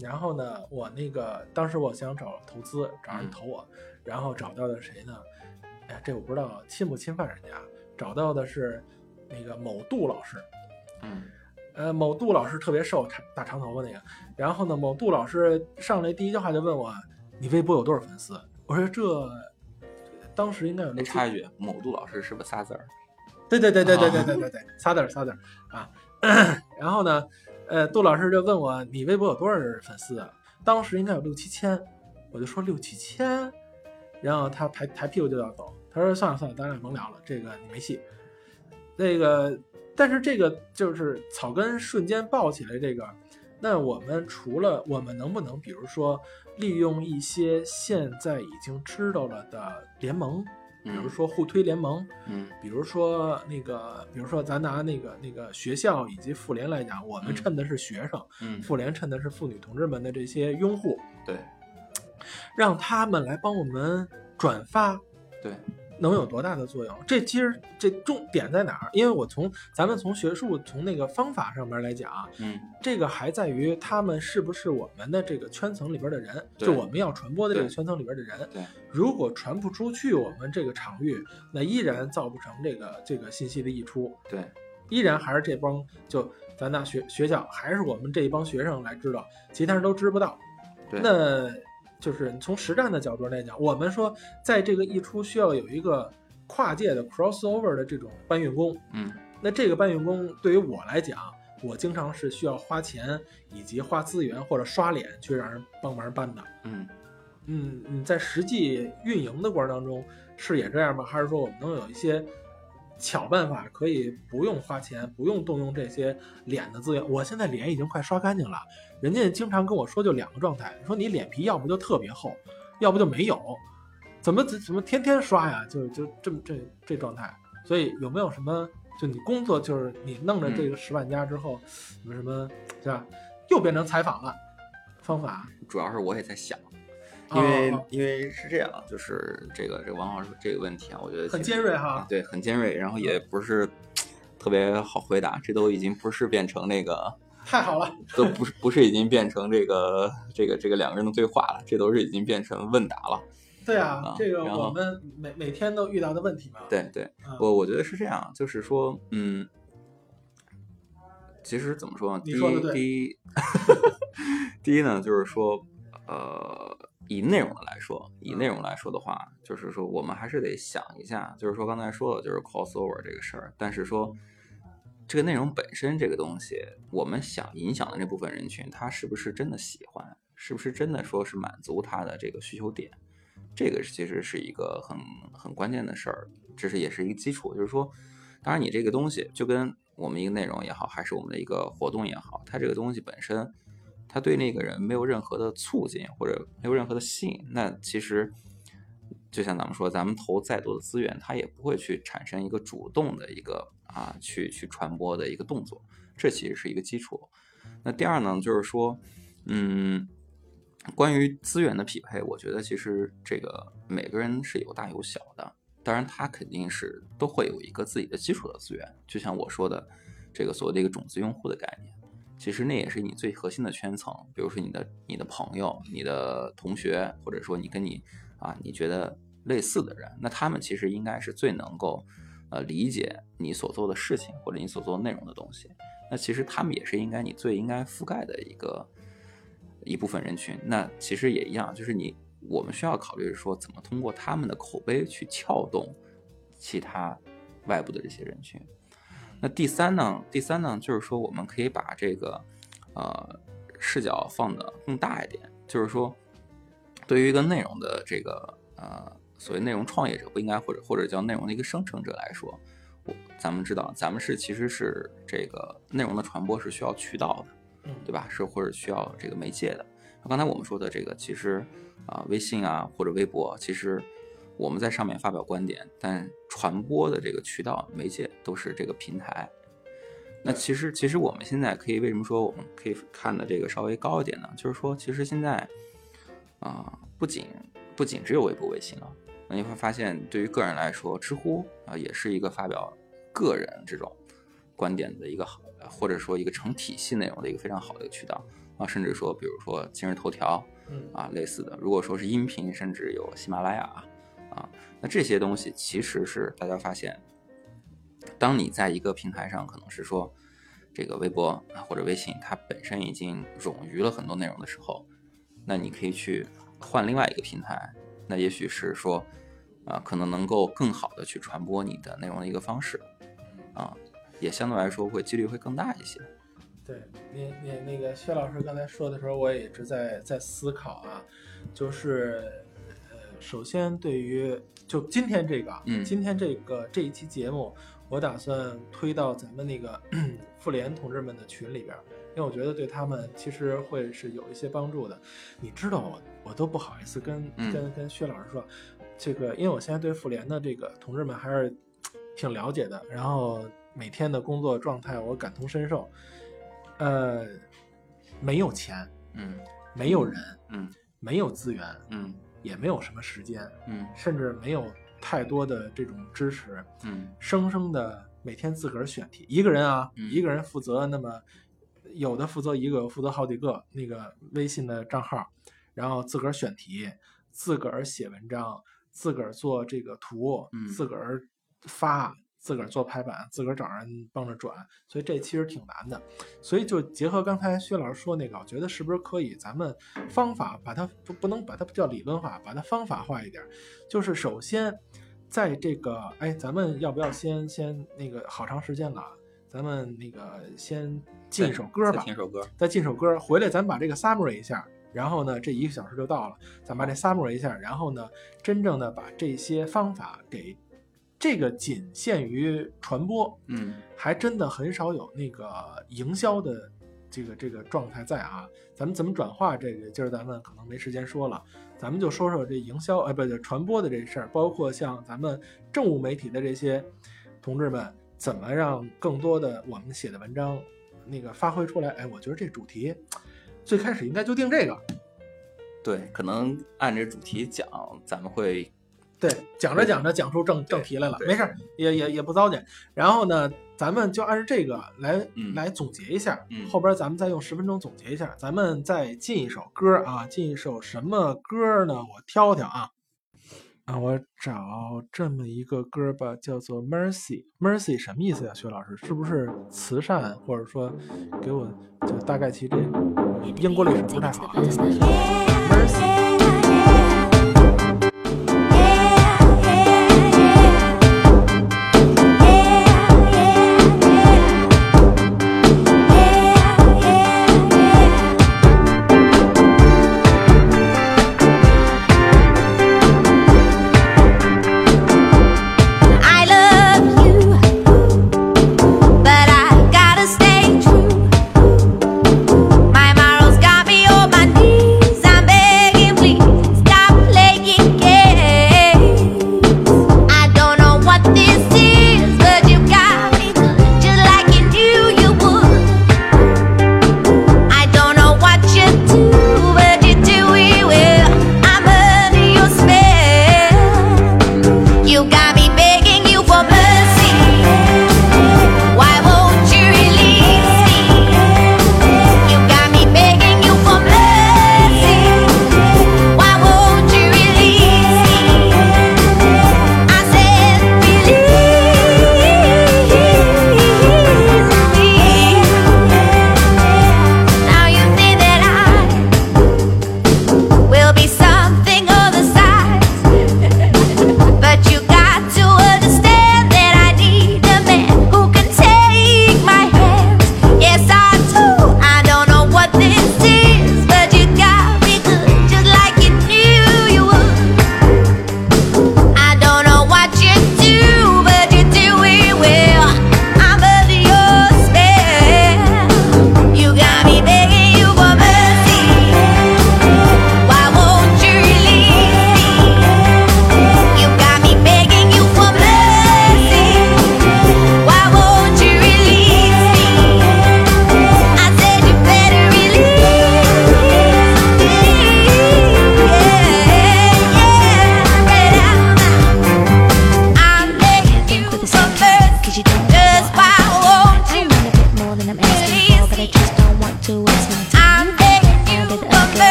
S1: 然后呢，我那个当时我想找投资，找人
S2: 嗯
S1: 投我，然后找到的谁呢？哎呀，这我不知道侵不侵犯人家，找到的是那个某杜老师，
S2: 嗯
S1: 呃，某杜老师特别瘦，长大长头发那个。然后呢，某杜老师上来第一句话就问我：“你微博有多少粉丝？”我说：“这当时应该有
S2: 哎，
S1: 六七
S2: 插一句，某杜老师是不是仨字儿？
S1: 对对对对对对对对对，仨字儿仨字儿啊。<coughs> 然后呢，呃，杜老师就问我你微博有多少人粉丝啊？当时应该有六七千，我就说六七千，然后他抬抬屁股就要走，他说算了算了，咱俩甭聊了，这个你没戏。那个，但是这个就是草根瞬间爆起来这个，那我们除了我们能不能比如说利用一些现在已经知道了的联盟，比如
S2: 嗯
S1: 说互推联盟。
S2: 嗯
S1: 比如说那个，比如说咱拿那个那个学校以及妇联来讲，我们
S2: 嗯
S1: 衬的是学生，
S2: 嗯，
S1: 妇联趁的是妇女同志们的这些拥护，
S2: 对
S1: 让他们来帮我们转发，
S2: 对，
S1: 能有多大的作用？这其实这重点在哪儿？因为我从咱们从学术从那个方法上面来讲啊，
S2: 嗯
S1: 这个还在于他们是不是我们的这个圈层里边的人，就我们要传播的这个圈层里边的人。
S2: 对，
S1: 如果传不出去我们这个场域，那依然造不成这个这个信息的溢出，
S2: 对
S1: 依然还是这帮就咱那学学校还是我们这一帮学生来知道，其他人都知不到。
S2: 对，
S1: 那就是从实战的角度来讲，我们说在这个溢出需要有一个跨界的 crossover 的这种搬运工。
S2: 嗯
S1: 那这个搬运工对于我来讲，我经常是需要花钱以及花资源或者刷脸去让人帮忙搬的。
S2: 嗯
S1: 嗯，你在实际运营的过程当中是也这样吗？还是说我们能有一些巧办法，可以不用花钱，不用动用这些脸的资源？我现在脸已经快刷干净了，人家经常跟我说就两个状态，说你脸皮要不就特别厚，要不就没有，怎么 <laughs> 怎么天天刷呀？就就这么这这状态。所以有没有什么？就你工作就是你弄了这个十万加之后，有什么是吧？又变成采访了。方法？
S2: 主要是我也在想，因为、
S1: 哦
S2: 因为是这样，就是这个这个王老师这个问题啊，我觉得
S1: 很尖锐哈
S2: 啊对，很尖锐，然后也不是特别好回答，这都已经不是变成那个。
S1: 太好了，
S2: 都不是不是已经变成这个这个这个两个人的对话了，这都是已经变成问答了。
S1: 对啊
S2: 啊，
S1: 这个我们每每天都遇到的问题嘛。
S2: 对对，
S1: 嗯
S2: 我我觉得是这样，就是说，嗯，其实怎么说呢？第一，第一，<laughs> 第一呢，就是说，呃，以内容的来说，以内容来说的话，就是说，我们还是得想一下，就是说刚才说的，就是 crossover 这个事儿，但是说。这个内容本身这个东西，我们想影响的那部分人群，他是不是真的喜欢？是不是真的说是满足他的这个需求点？这个其实是一个很很关键的事儿，这是也是一个基础。就是说，当然你这个东西就跟我们一个内容也好，还是我们的一个活动也好，它这个东西本身，他对那个人没有任何的促进或者没有任何的吸引，那其实就像咱们说，咱们投再多的资源，他也不会去产生一个主动的一个啊去去传播的一个动作，这其实是一个基础。那第二呢，就是说，嗯。关于资源的匹配，我觉得其实这个每个人是有大有小的。当然，他肯定是都会有一个自己的基础的资源。就像我说的，这个所谓的一个种子用户的概念，其实那也是你最核心的圈层。比如说你的你的朋友、你的同学，或者说你跟你啊你觉得类似的人，那他们其实应该是最能够呃理解你所做的事情或者你所做内容的东西。那其实他们也是应该你最应该覆盖的一个。一部分人群，那其实也一样，就是你我们需要考虑说，怎么通过他们的口碑去撬动其他外部的这些人群。那第三呢？第三呢，就是说我们可以把这个呃视角放得更大一点，就是说，对于一个内容的这个呃所谓内容创业者，不应该或者或者叫内容的一个生成者来说，我咱们知道，咱们是其实是这个内容的传播是需要渠道的。
S1: 嗯，
S2: 对吧？是或者需要这个媒介的。刚才我们说的这个，其实啊、微信啊或者微博，其实我们在上面发表观点，但传播的这个渠道媒介都是这个平台。那其实，其实我们现在可以为什么说我们可以看的这个稍微高一点呢？就是说，其实现在啊、不仅不仅只有微博、微信了，那你会发现，对于个人来说，知乎啊、也是一个发表个人这种观点的一个好。或者说一个成体系内容的一个非常好的一个渠道啊，甚至说，比如说今日头条
S1: 嗯
S2: 啊类似的，如果说是音频，甚至有喜马拉雅啊，那这些东西其实是大家发现，当你在一个平台上，可能是说这个微博啊或者微信，它本身已经冗余了很多内容的时候，那你可以去换另外一个平台，那也许是说啊，可能能够更好的去传播你的内容的一个方式啊。也相对来说会几率会更大一些。
S1: 对你你那个薛老师刚才说的时候，我也一直在在思考啊，就是呃，首先对于就今天这个啊，
S2: 嗯。
S1: 今天这个这一期节目，我打算推到咱们那个 <clears throat> 妇联同志们的群里边儿，因为我觉得对他们其实会是有一些帮助的。你知道我我都不好意思跟、
S2: 嗯。
S1: 跟跟薛老师说，这个因为我现在对妇联的这个同志们还是挺了解的，然后每天的工作状态我感同身受。呃，没有钱，
S2: 嗯。
S1: 没有人，
S2: 嗯。
S1: 没有资源，
S2: 嗯
S1: 也没有什么时间，
S2: 嗯。
S1: 甚至没有太多的这种支持，
S2: 嗯。
S1: 生生的每天自个儿选题，一个人啊，
S2: 嗯。
S1: 一个人负责那么有的负责一个，有负责好几个那个微信的账号，然后自个儿选题，自个儿写文章，自个儿做这个图，
S2: 嗯。
S1: 自个儿发。自个儿做排版，自个儿找人帮着转，所以这其实挺难的。所以就结合刚才薛老师说那个，我觉得是不是可以咱们方法把它不不能把它叫理论化，把它方法化一点儿。就是首先在这个哎，咱们要不要先先那个好长时间了啊，咱们那个先进一首歌吧
S2: 再，听首歌。
S1: 再进首歌，回来咱把这个 summary 一下，然后呢，这一个小时就到了，咱把这 summary 一下，然后呢，真正的把这些方法给这个仅限于传播，
S2: 嗯
S1: 还真的很少有那个营销的这个这个状态在啊。咱们怎么转化这个，今儿咱们可能没时间说了，咱们就说说这营销，哎，不对，传播的这事儿，包括像咱们政务媒体的这些同志们，怎么让更多的我们写的文章那个发挥出来？哎，我觉得这主题
S5: 最开始应该就定这个。
S2: 对，可能按这主题讲，咱们会
S5: 对，讲着讲着讲出正正题来了，没事儿，也也也不糟践。然后呢，咱们就按照这个来、
S2: 嗯
S5: 来总结一下，
S2: 嗯
S5: 后边咱们再用十分钟总结一下，咱们再进一首歌啊，进一首什么歌呢？我挑挑啊。啊，我找这么一个歌吧，叫做 Mercy。Mercy 什么意思呀、薛老师？是不是慈善，或者说给我就大概其这英国历史不太好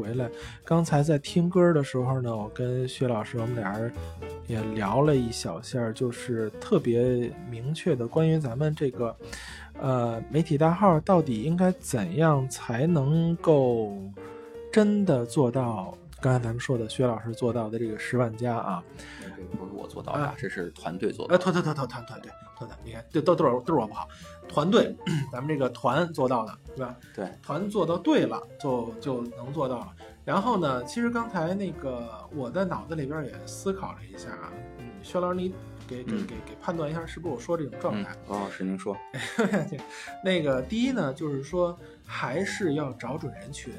S5: 回来。刚才在听歌的时候呢，我跟薛老师我们俩人也聊了一小下，就是特别明确的关于咱们这个呃媒体大号到底应该怎样才能够真的做到刚才咱们说的薛老师做到的这个十万加啊。
S2: 这个不是我做到的
S5: 啊，
S2: 这是团队做
S5: 呃，
S2: 的。
S5: 团团团团团团队团队，你看这都都是都是我不好，团队，<clears throat> 咱们这个团做到的，对吧？
S2: 对，
S5: 团做到对了，就就能做到了。然后呢，其实刚才那个我在脑子里边也思考了一下啊，嗯，薛老师你给给
S2: 嗯
S5: 给给判断一下是不是我说这种状
S2: 嗯
S5: 态？，
S2: 王老师您说，<laughs>
S5: 那个第一呢，就是说还是要找准人群，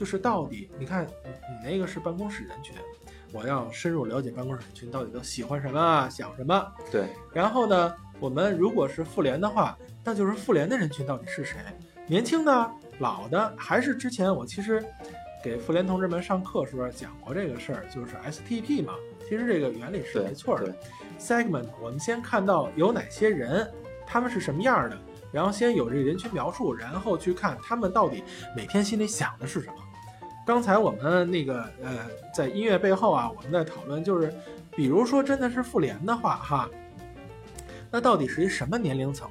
S5: 就是到底你看你你那个是办公室人群，
S1: 我要深入了解办公室人群到底都喜欢什么，想什么。
S2: 对，
S1: 然后呢，我们如果是妇联的话，那就是妇联的人群到底是谁？年轻的、老的，还是之前我其实给妇联同志们上课时候讲过这个事儿，就是 STP 嘛。其实这个原理是没错的。segment，我们先看到有哪些人，他们是什么样的，然后先有这个人群描述，然后去看他们到底每天心里想的是什么。刚才我们那个呃，在音乐背后啊，我们在讨论就是，比如说真的是妇联的话哈，那到底是一什么年龄层？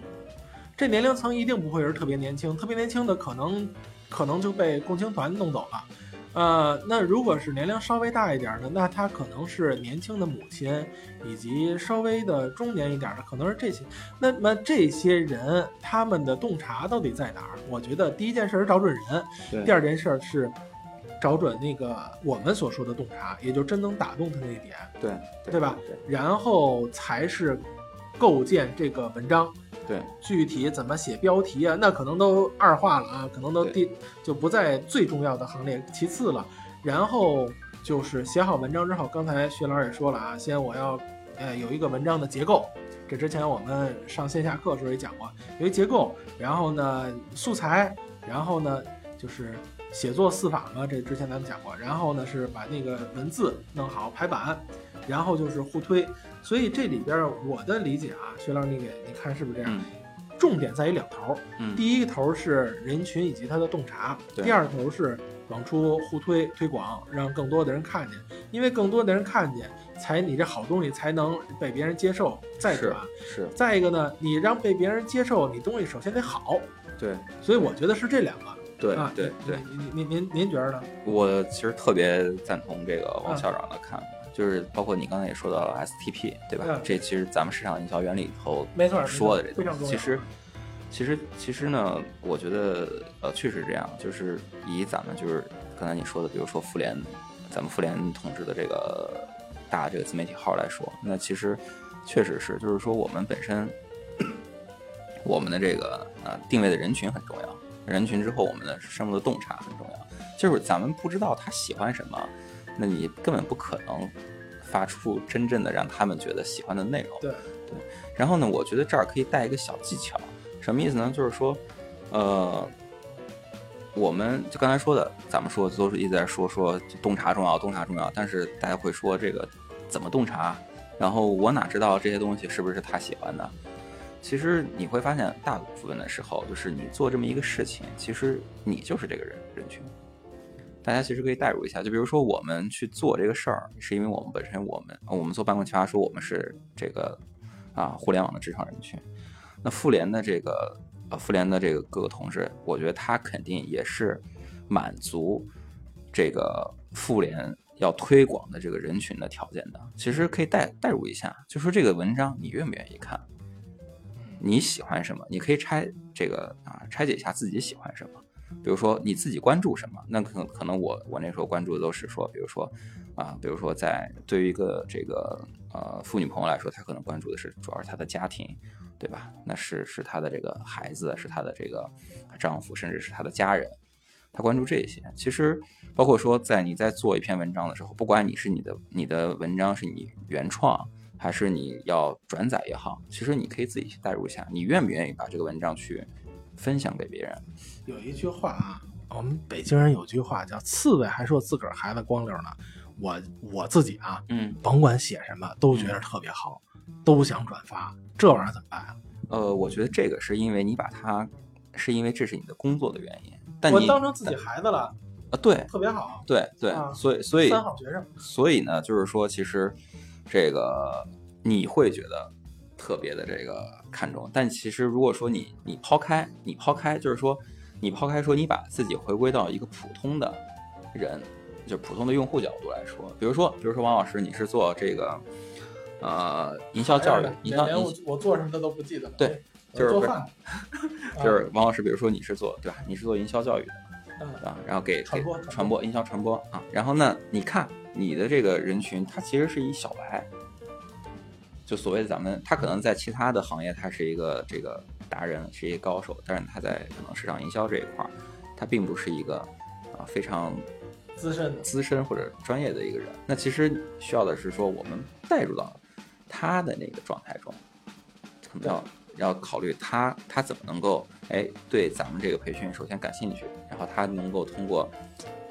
S1: 这年龄层一定不会是特别年轻，特别年轻的可能可能就被共青团弄走了。呃，那如果是年龄稍微大一点的，那他可能是年轻的母亲，以及稍微的中年一点的，可能是这些。那么这些人他们的洞察到底在哪儿？我觉得第一件事是找准人，第二件事是找准那个我们所说的洞察，也就真能打动他那一点，
S2: 对
S1: 对吧？
S2: 对
S1: 然后才是构建这个文章。
S2: 对
S1: 具体怎么写标题啊，那可能都二话了啊，可能都第就不在最重要的行列，其次了。然后就是写好文章之后，刚才薛老师也说了啊，先我要呃有一个文章的结构，这之前我们上线下课的时候也讲过，有一结构，然后呢素材，然后呢就是写作四法嘛，这之前咱们讲过，然后呢是把那个文字弄好排版，然后就是互推，所以这里边我的理解啊，薛老师你给你看是不是这样？
S2: 嗯
S1: 重点在于两头，
S2: 嗯，
S1: 第一个头是人群以及他的洞察，第二个头是往出互推推广，让更多的人看见，因为更多的人看见，才你这好东西才能被别人接受再
S2: 是
S1: 转。
S2: 是，
S1: 再一个呢，你让被别人接受，你东西首先得好，
S2: 对
S1: 所以我觉得是这两个。
S2: 对
S1: 啊，
S2: 对对，
S1: 您您您您觉得呢？
S2: 我其实特别赞同这个王
S1: 嗯
S2: 校长的看法，就是包括你刚才也说到了 STP，对吧？
S1: 嗯
S2: 这其实咱们市场营销原理里头
S1: 没错，
S2: 说的这
S1: 非常重要。
S2: 东西，其实其实其实呢，我觉得呃确实这样，就是以咱们就是刚才你说的，比如说妇联，咱们妇联同志的这个大这个自媒体号来说，那其实确实是，就是说我们本身 <coughs> 我们的这个呃定位的人群很重要，人群之后我们的深入的洞察很重要，就是咱们不知道他喜欢什么，那你根本不可能发出真正的让他们觉得喜欢的内容。
S1: 对对
S2: 然后呢，我觉得这儿可以带一个小技巧，什么意思呢？就是说，呃，我们就刚才说的，咱们说都是一直在说说洞察重要，洞察重要，但是大家会说这个怎么洞察？然后我哪知道这些东西是不是他喜欢的？其实你会发现，大部分的时候，就是你做这么一个事情，其实你就是这个人人群。大家其实可以代入一下，就比如说我们去做这个事儿，是因为我们本身我们我们做办公企划说我们是这个啊互联网的职场人群。那妇联的这个呃妇联的这个各个同事，我觉得他肯定也是满足这个妇联要推广的这个人群的条件的。其实可以代代入一下，就说这个文章你愿不愿意看？你喜欢什么？你可以拆这个啊拆解一下自己喜欢什么。比如说你自己关注什么，那可能可能我我那时候关注的都是说，比如说啊，比如说在对于一个这个呃妇女朋友来说，她可能关注的是主要是她的家庭，对吧？那是是她的这个孩子，是她的这个丈夫，甚至是她的家人，她关注这些。其实包括说在你在做一篇文章的时候，不管你是你的你的文章是你原创。还是你要转载也好，其实你可以自己去代入一下，你愿不愿意把这个文章去分享给别人？
S1: 有一句话啊，我们北京人有句话叫“刺猬还说自个儿孩子光溜呢”。我我自己啊，
S2: 嗯，
S1: 甭管写什么，都觉得特别好，都想转发。这玩意儿怎么办啊？
S2: 呃，我觉得这个是因为你把它，是因为这是你的工作的原因，但
S1: 我
S2: 你
S1: 当成自己孩子了，
S2: 啊，对
S1: 特别好。
S2: 对对，
S1: 啊
S2: 所以所以
S1: 三好学生，
S2: 所以呢，就是说，其实这个你会觉得特别的这个看重，但其实如果说你你抛开你抛开，就是说你抛开说你把自己回归到一个普通的人，就普通的用户角度来说，比如说比如说王老师，你是做这个呃营销教育，营销营
S1: 连我我做什么他都不记得了。
S2: 对，就是
S1: 做饭，<laughs>
S2: 就是王老师，比如说你是做对吧？你是做营销教育的。
S1: 嗯
S2: 啊，然后给给
S1: 传播传播
S2: 传播营销传播啊，然后呢，你看你的这个人群，他其实是一小白，就所谓的咱们，他可能在其他的行业他是一个这个达人，是一个高手，但是他在可能市场营销这一块儿，他并不是一个啊非常
S1: 资深，
S2: 资深或者专业的一个人。那其实需要的是说，我们带入到他的那个状态中，可能要要考虑他他怎么能够哎对咱们这个培训首先感兴趣，然后他能够通过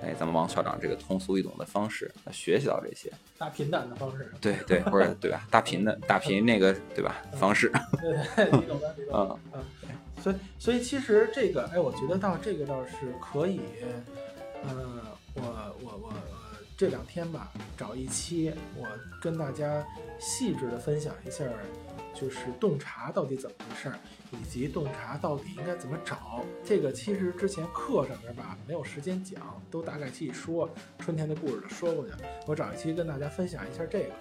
S2: 哎咱们王校长这个通俗易懂的方式呃学习到这些，
S1: 大平坦的方式。
S2: 对对，或者对吧？大平的大平那个对吧方式，
S1: 对对，你懂的，你懂的。嗯，所以所以其实这个，哎，我觉得到这个倒是可以，呃，我我我呃这两天吧，找一期，我跟大家细致的分享一下，就是洞察到底怎么回事儿，以及洞察到底应该怎么找。这个其实之前课上面吧没有时间讲，都大概细说春天的故事都说过去了。我找一期跟大家分享一下这个，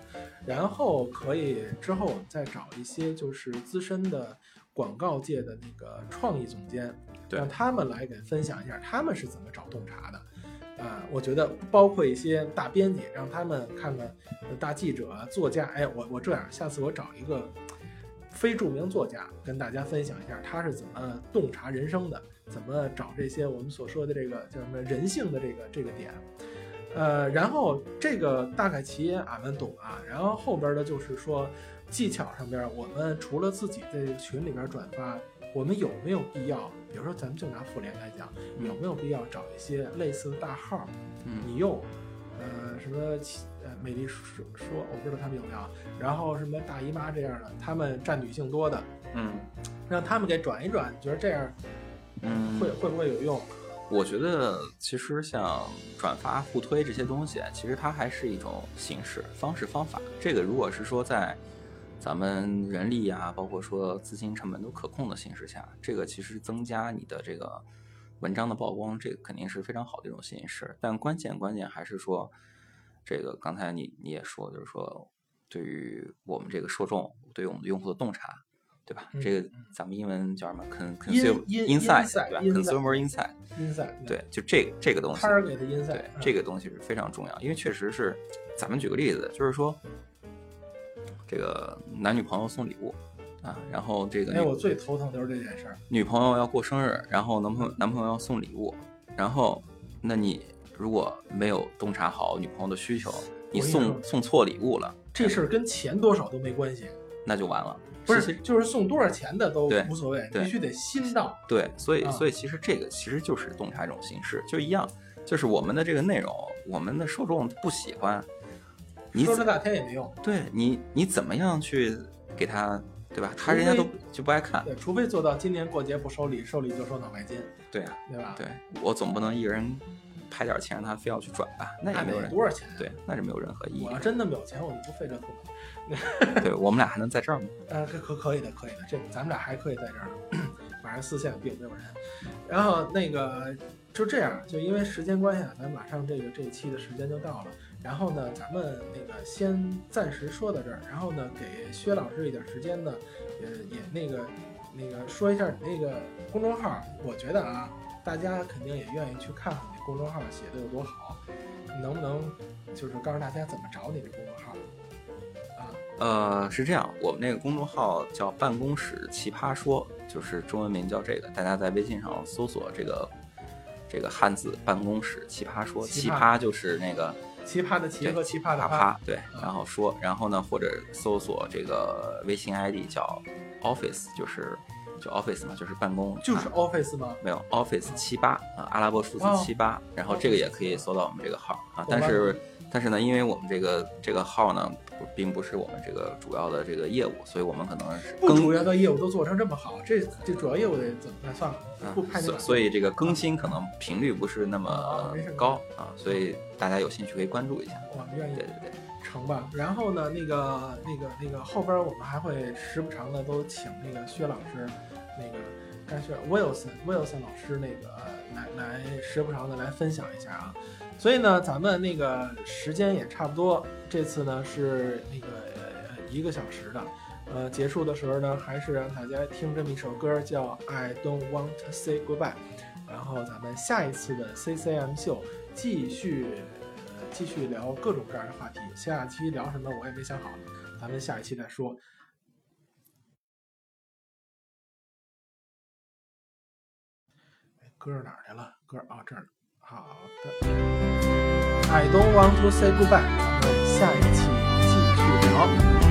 S1: 然后可以之后我们再找一些就是资深的广告界的那个创意总监，让他们来给分享一下他们是怎么找洞察的。啊、我觉得包括一些大编辑，让他们看看呃大记者、作家。哎，我我这样，下次我找一个非著名作家，跟大家分享一下他是怎么洞察人生的，怎么找这些我们所说的这个叫什么人性的这个这个点。呃，然后这个大概其俺们懂啊，然后后边的就是说技巧上边，我们除了自己在群里边转发，我们有没有必要，比如说咱们就拿妇联来讲，有没有必要找一些类似的大号，
S2: 嗯
S1: 你用，呃，什么其呃美丽说说，我不知道他们有没有，然后什么大姨妈这样的，他们占女性多的，
S2: 嗯
S1: 让他们给转一转，你觉得这样
S2: 嗯，
S1: 会会不会有用？
S2: 我觉得其实像转发、互推这些东西，其实它还是一种形式、方式、方法。这个如果是说在咱们人力啊，包括说资金成本都可控的形式下，这个其实增加你的这个文章的曝光，这个肯定是非常好的一种形式。但关键关键还是说，这个刚才你你也说，就是说对于我们这个受众，对于我们的用户的洞察。对吧？
S1: 嗯
S2: 这个咱们英文叫什么 consumer
S1: 因 insight，insight，
S2: 对吧 insight？consumer
S1: insight，inside
S2: 对，就这个这个东西
S1: inside，
S2: 对这个东西是非常重要，因为确实是，咱们举个例子，就是说，这个男女朋友送礼物啊，然后这个
S1: 哎，
S2: 女
S1: 我最头疼就是这件事儿。
S2: 女朋友要过生日，然后男朋友男朋友要送礼物，然后那你如果没有洞察好女朋友的需求，你送送错礼物了，
S1: 这事儿跟钱多少都没关系，
S2: 那就完了。
S1: 不是，就是送多少钱的都无所谓，必须得心到。
S2: 对，所以
S1: 啊
S2: 所以其实这个其实就是洞察一种形式，就一样，就是我们的这个内容，我们的受众不喜欢，你
S1: 说这大天也没用，
S2: 对你，你怎么样去给他，对吧？他人家都就不爱看，
S1: 对，除非做到今年过节不收礼，收礼就收脑白金，
S2: 对啊，
S1: 对吧？，
S2: 对我总不能一人拍点钱让他非要去转吧，那也没有人
S1: 得多少钱？，
S2: 对，那是没有任何意义
S1: 我要。真那么有钱，我就不费这痛。
S2: 对我们俩还能在这儿吗？
S1: 呃，可可可以的，可以的，这咱们俩还可以在这儿呢，反正四线并没有人。然后那个就这样，就因为时间关系啊，咱马上这个这一期的时间就到了。然后呢，咱们那个先暂时说到这儿，然后呢，给薛老师一点时间呢，也也那个那个说一下你那个公众号。我觉得啊，大家肯定也愿意去看看你公众号写的有多好，你能不能就是告诉大家怎么找你的公众号？啊，
S2: 呃，是这样，我们那个公众号叫“办公室奇葩说”，就是中文名叫这个，大家在微信上搜索这个这个汉字“办公室奇葩说”，
S1: 奇葩
S2: 就是那个
S1: 奇葩的奇
S2: 对
S1: 和奇葩的
S2: 啪
S1: 葩，
S2: 对，然后说，然后呢，或者搜索这个微信 ID 叫 Office，就是就 Office 嘛，就是办公，
S1: 就是
S2: 啊
S1: Office 吗？
S2: 没有 Office 七八啊，阿拉伯数字
S1: 哦
S2: 七八，然后这个也可以搜到我们这个号啊，但是但是呢，因为我们这个这个号呢，不并不是我们这个主要的这个业务，所以我们可能是
S1: 主要的业务都做成这么好，这这主要业务得怎么办？算了，
S2: 啊。所所以这个更新可能频率不是那么高啊，所以大家有兴趣可以关注一下。
S1: 我们愿意
S2: 对对对，
S1: 成吧。然后呢，那个那个那个后边我们还会时不常的都请那个薛老师，那个该薛 Wilson Wilson 老师那个来来时不常的来分享一下啊。所以呢，咱们那个时间也差不多，这次呢是那个一个小时的。呃，结束的时候呢，还是让大家听这么一首歌，叫《I Don't Want to Say Goodbye》。然后咱们下一次的 CCM 秀继续继续聊各种各样的话题。下期聊什么我也没想好，咱们下一期再说。哎，歌哪儿去了？歌儿啊、这儿呢。好的。I don't want to say goodbye，咱们下一期继续聊。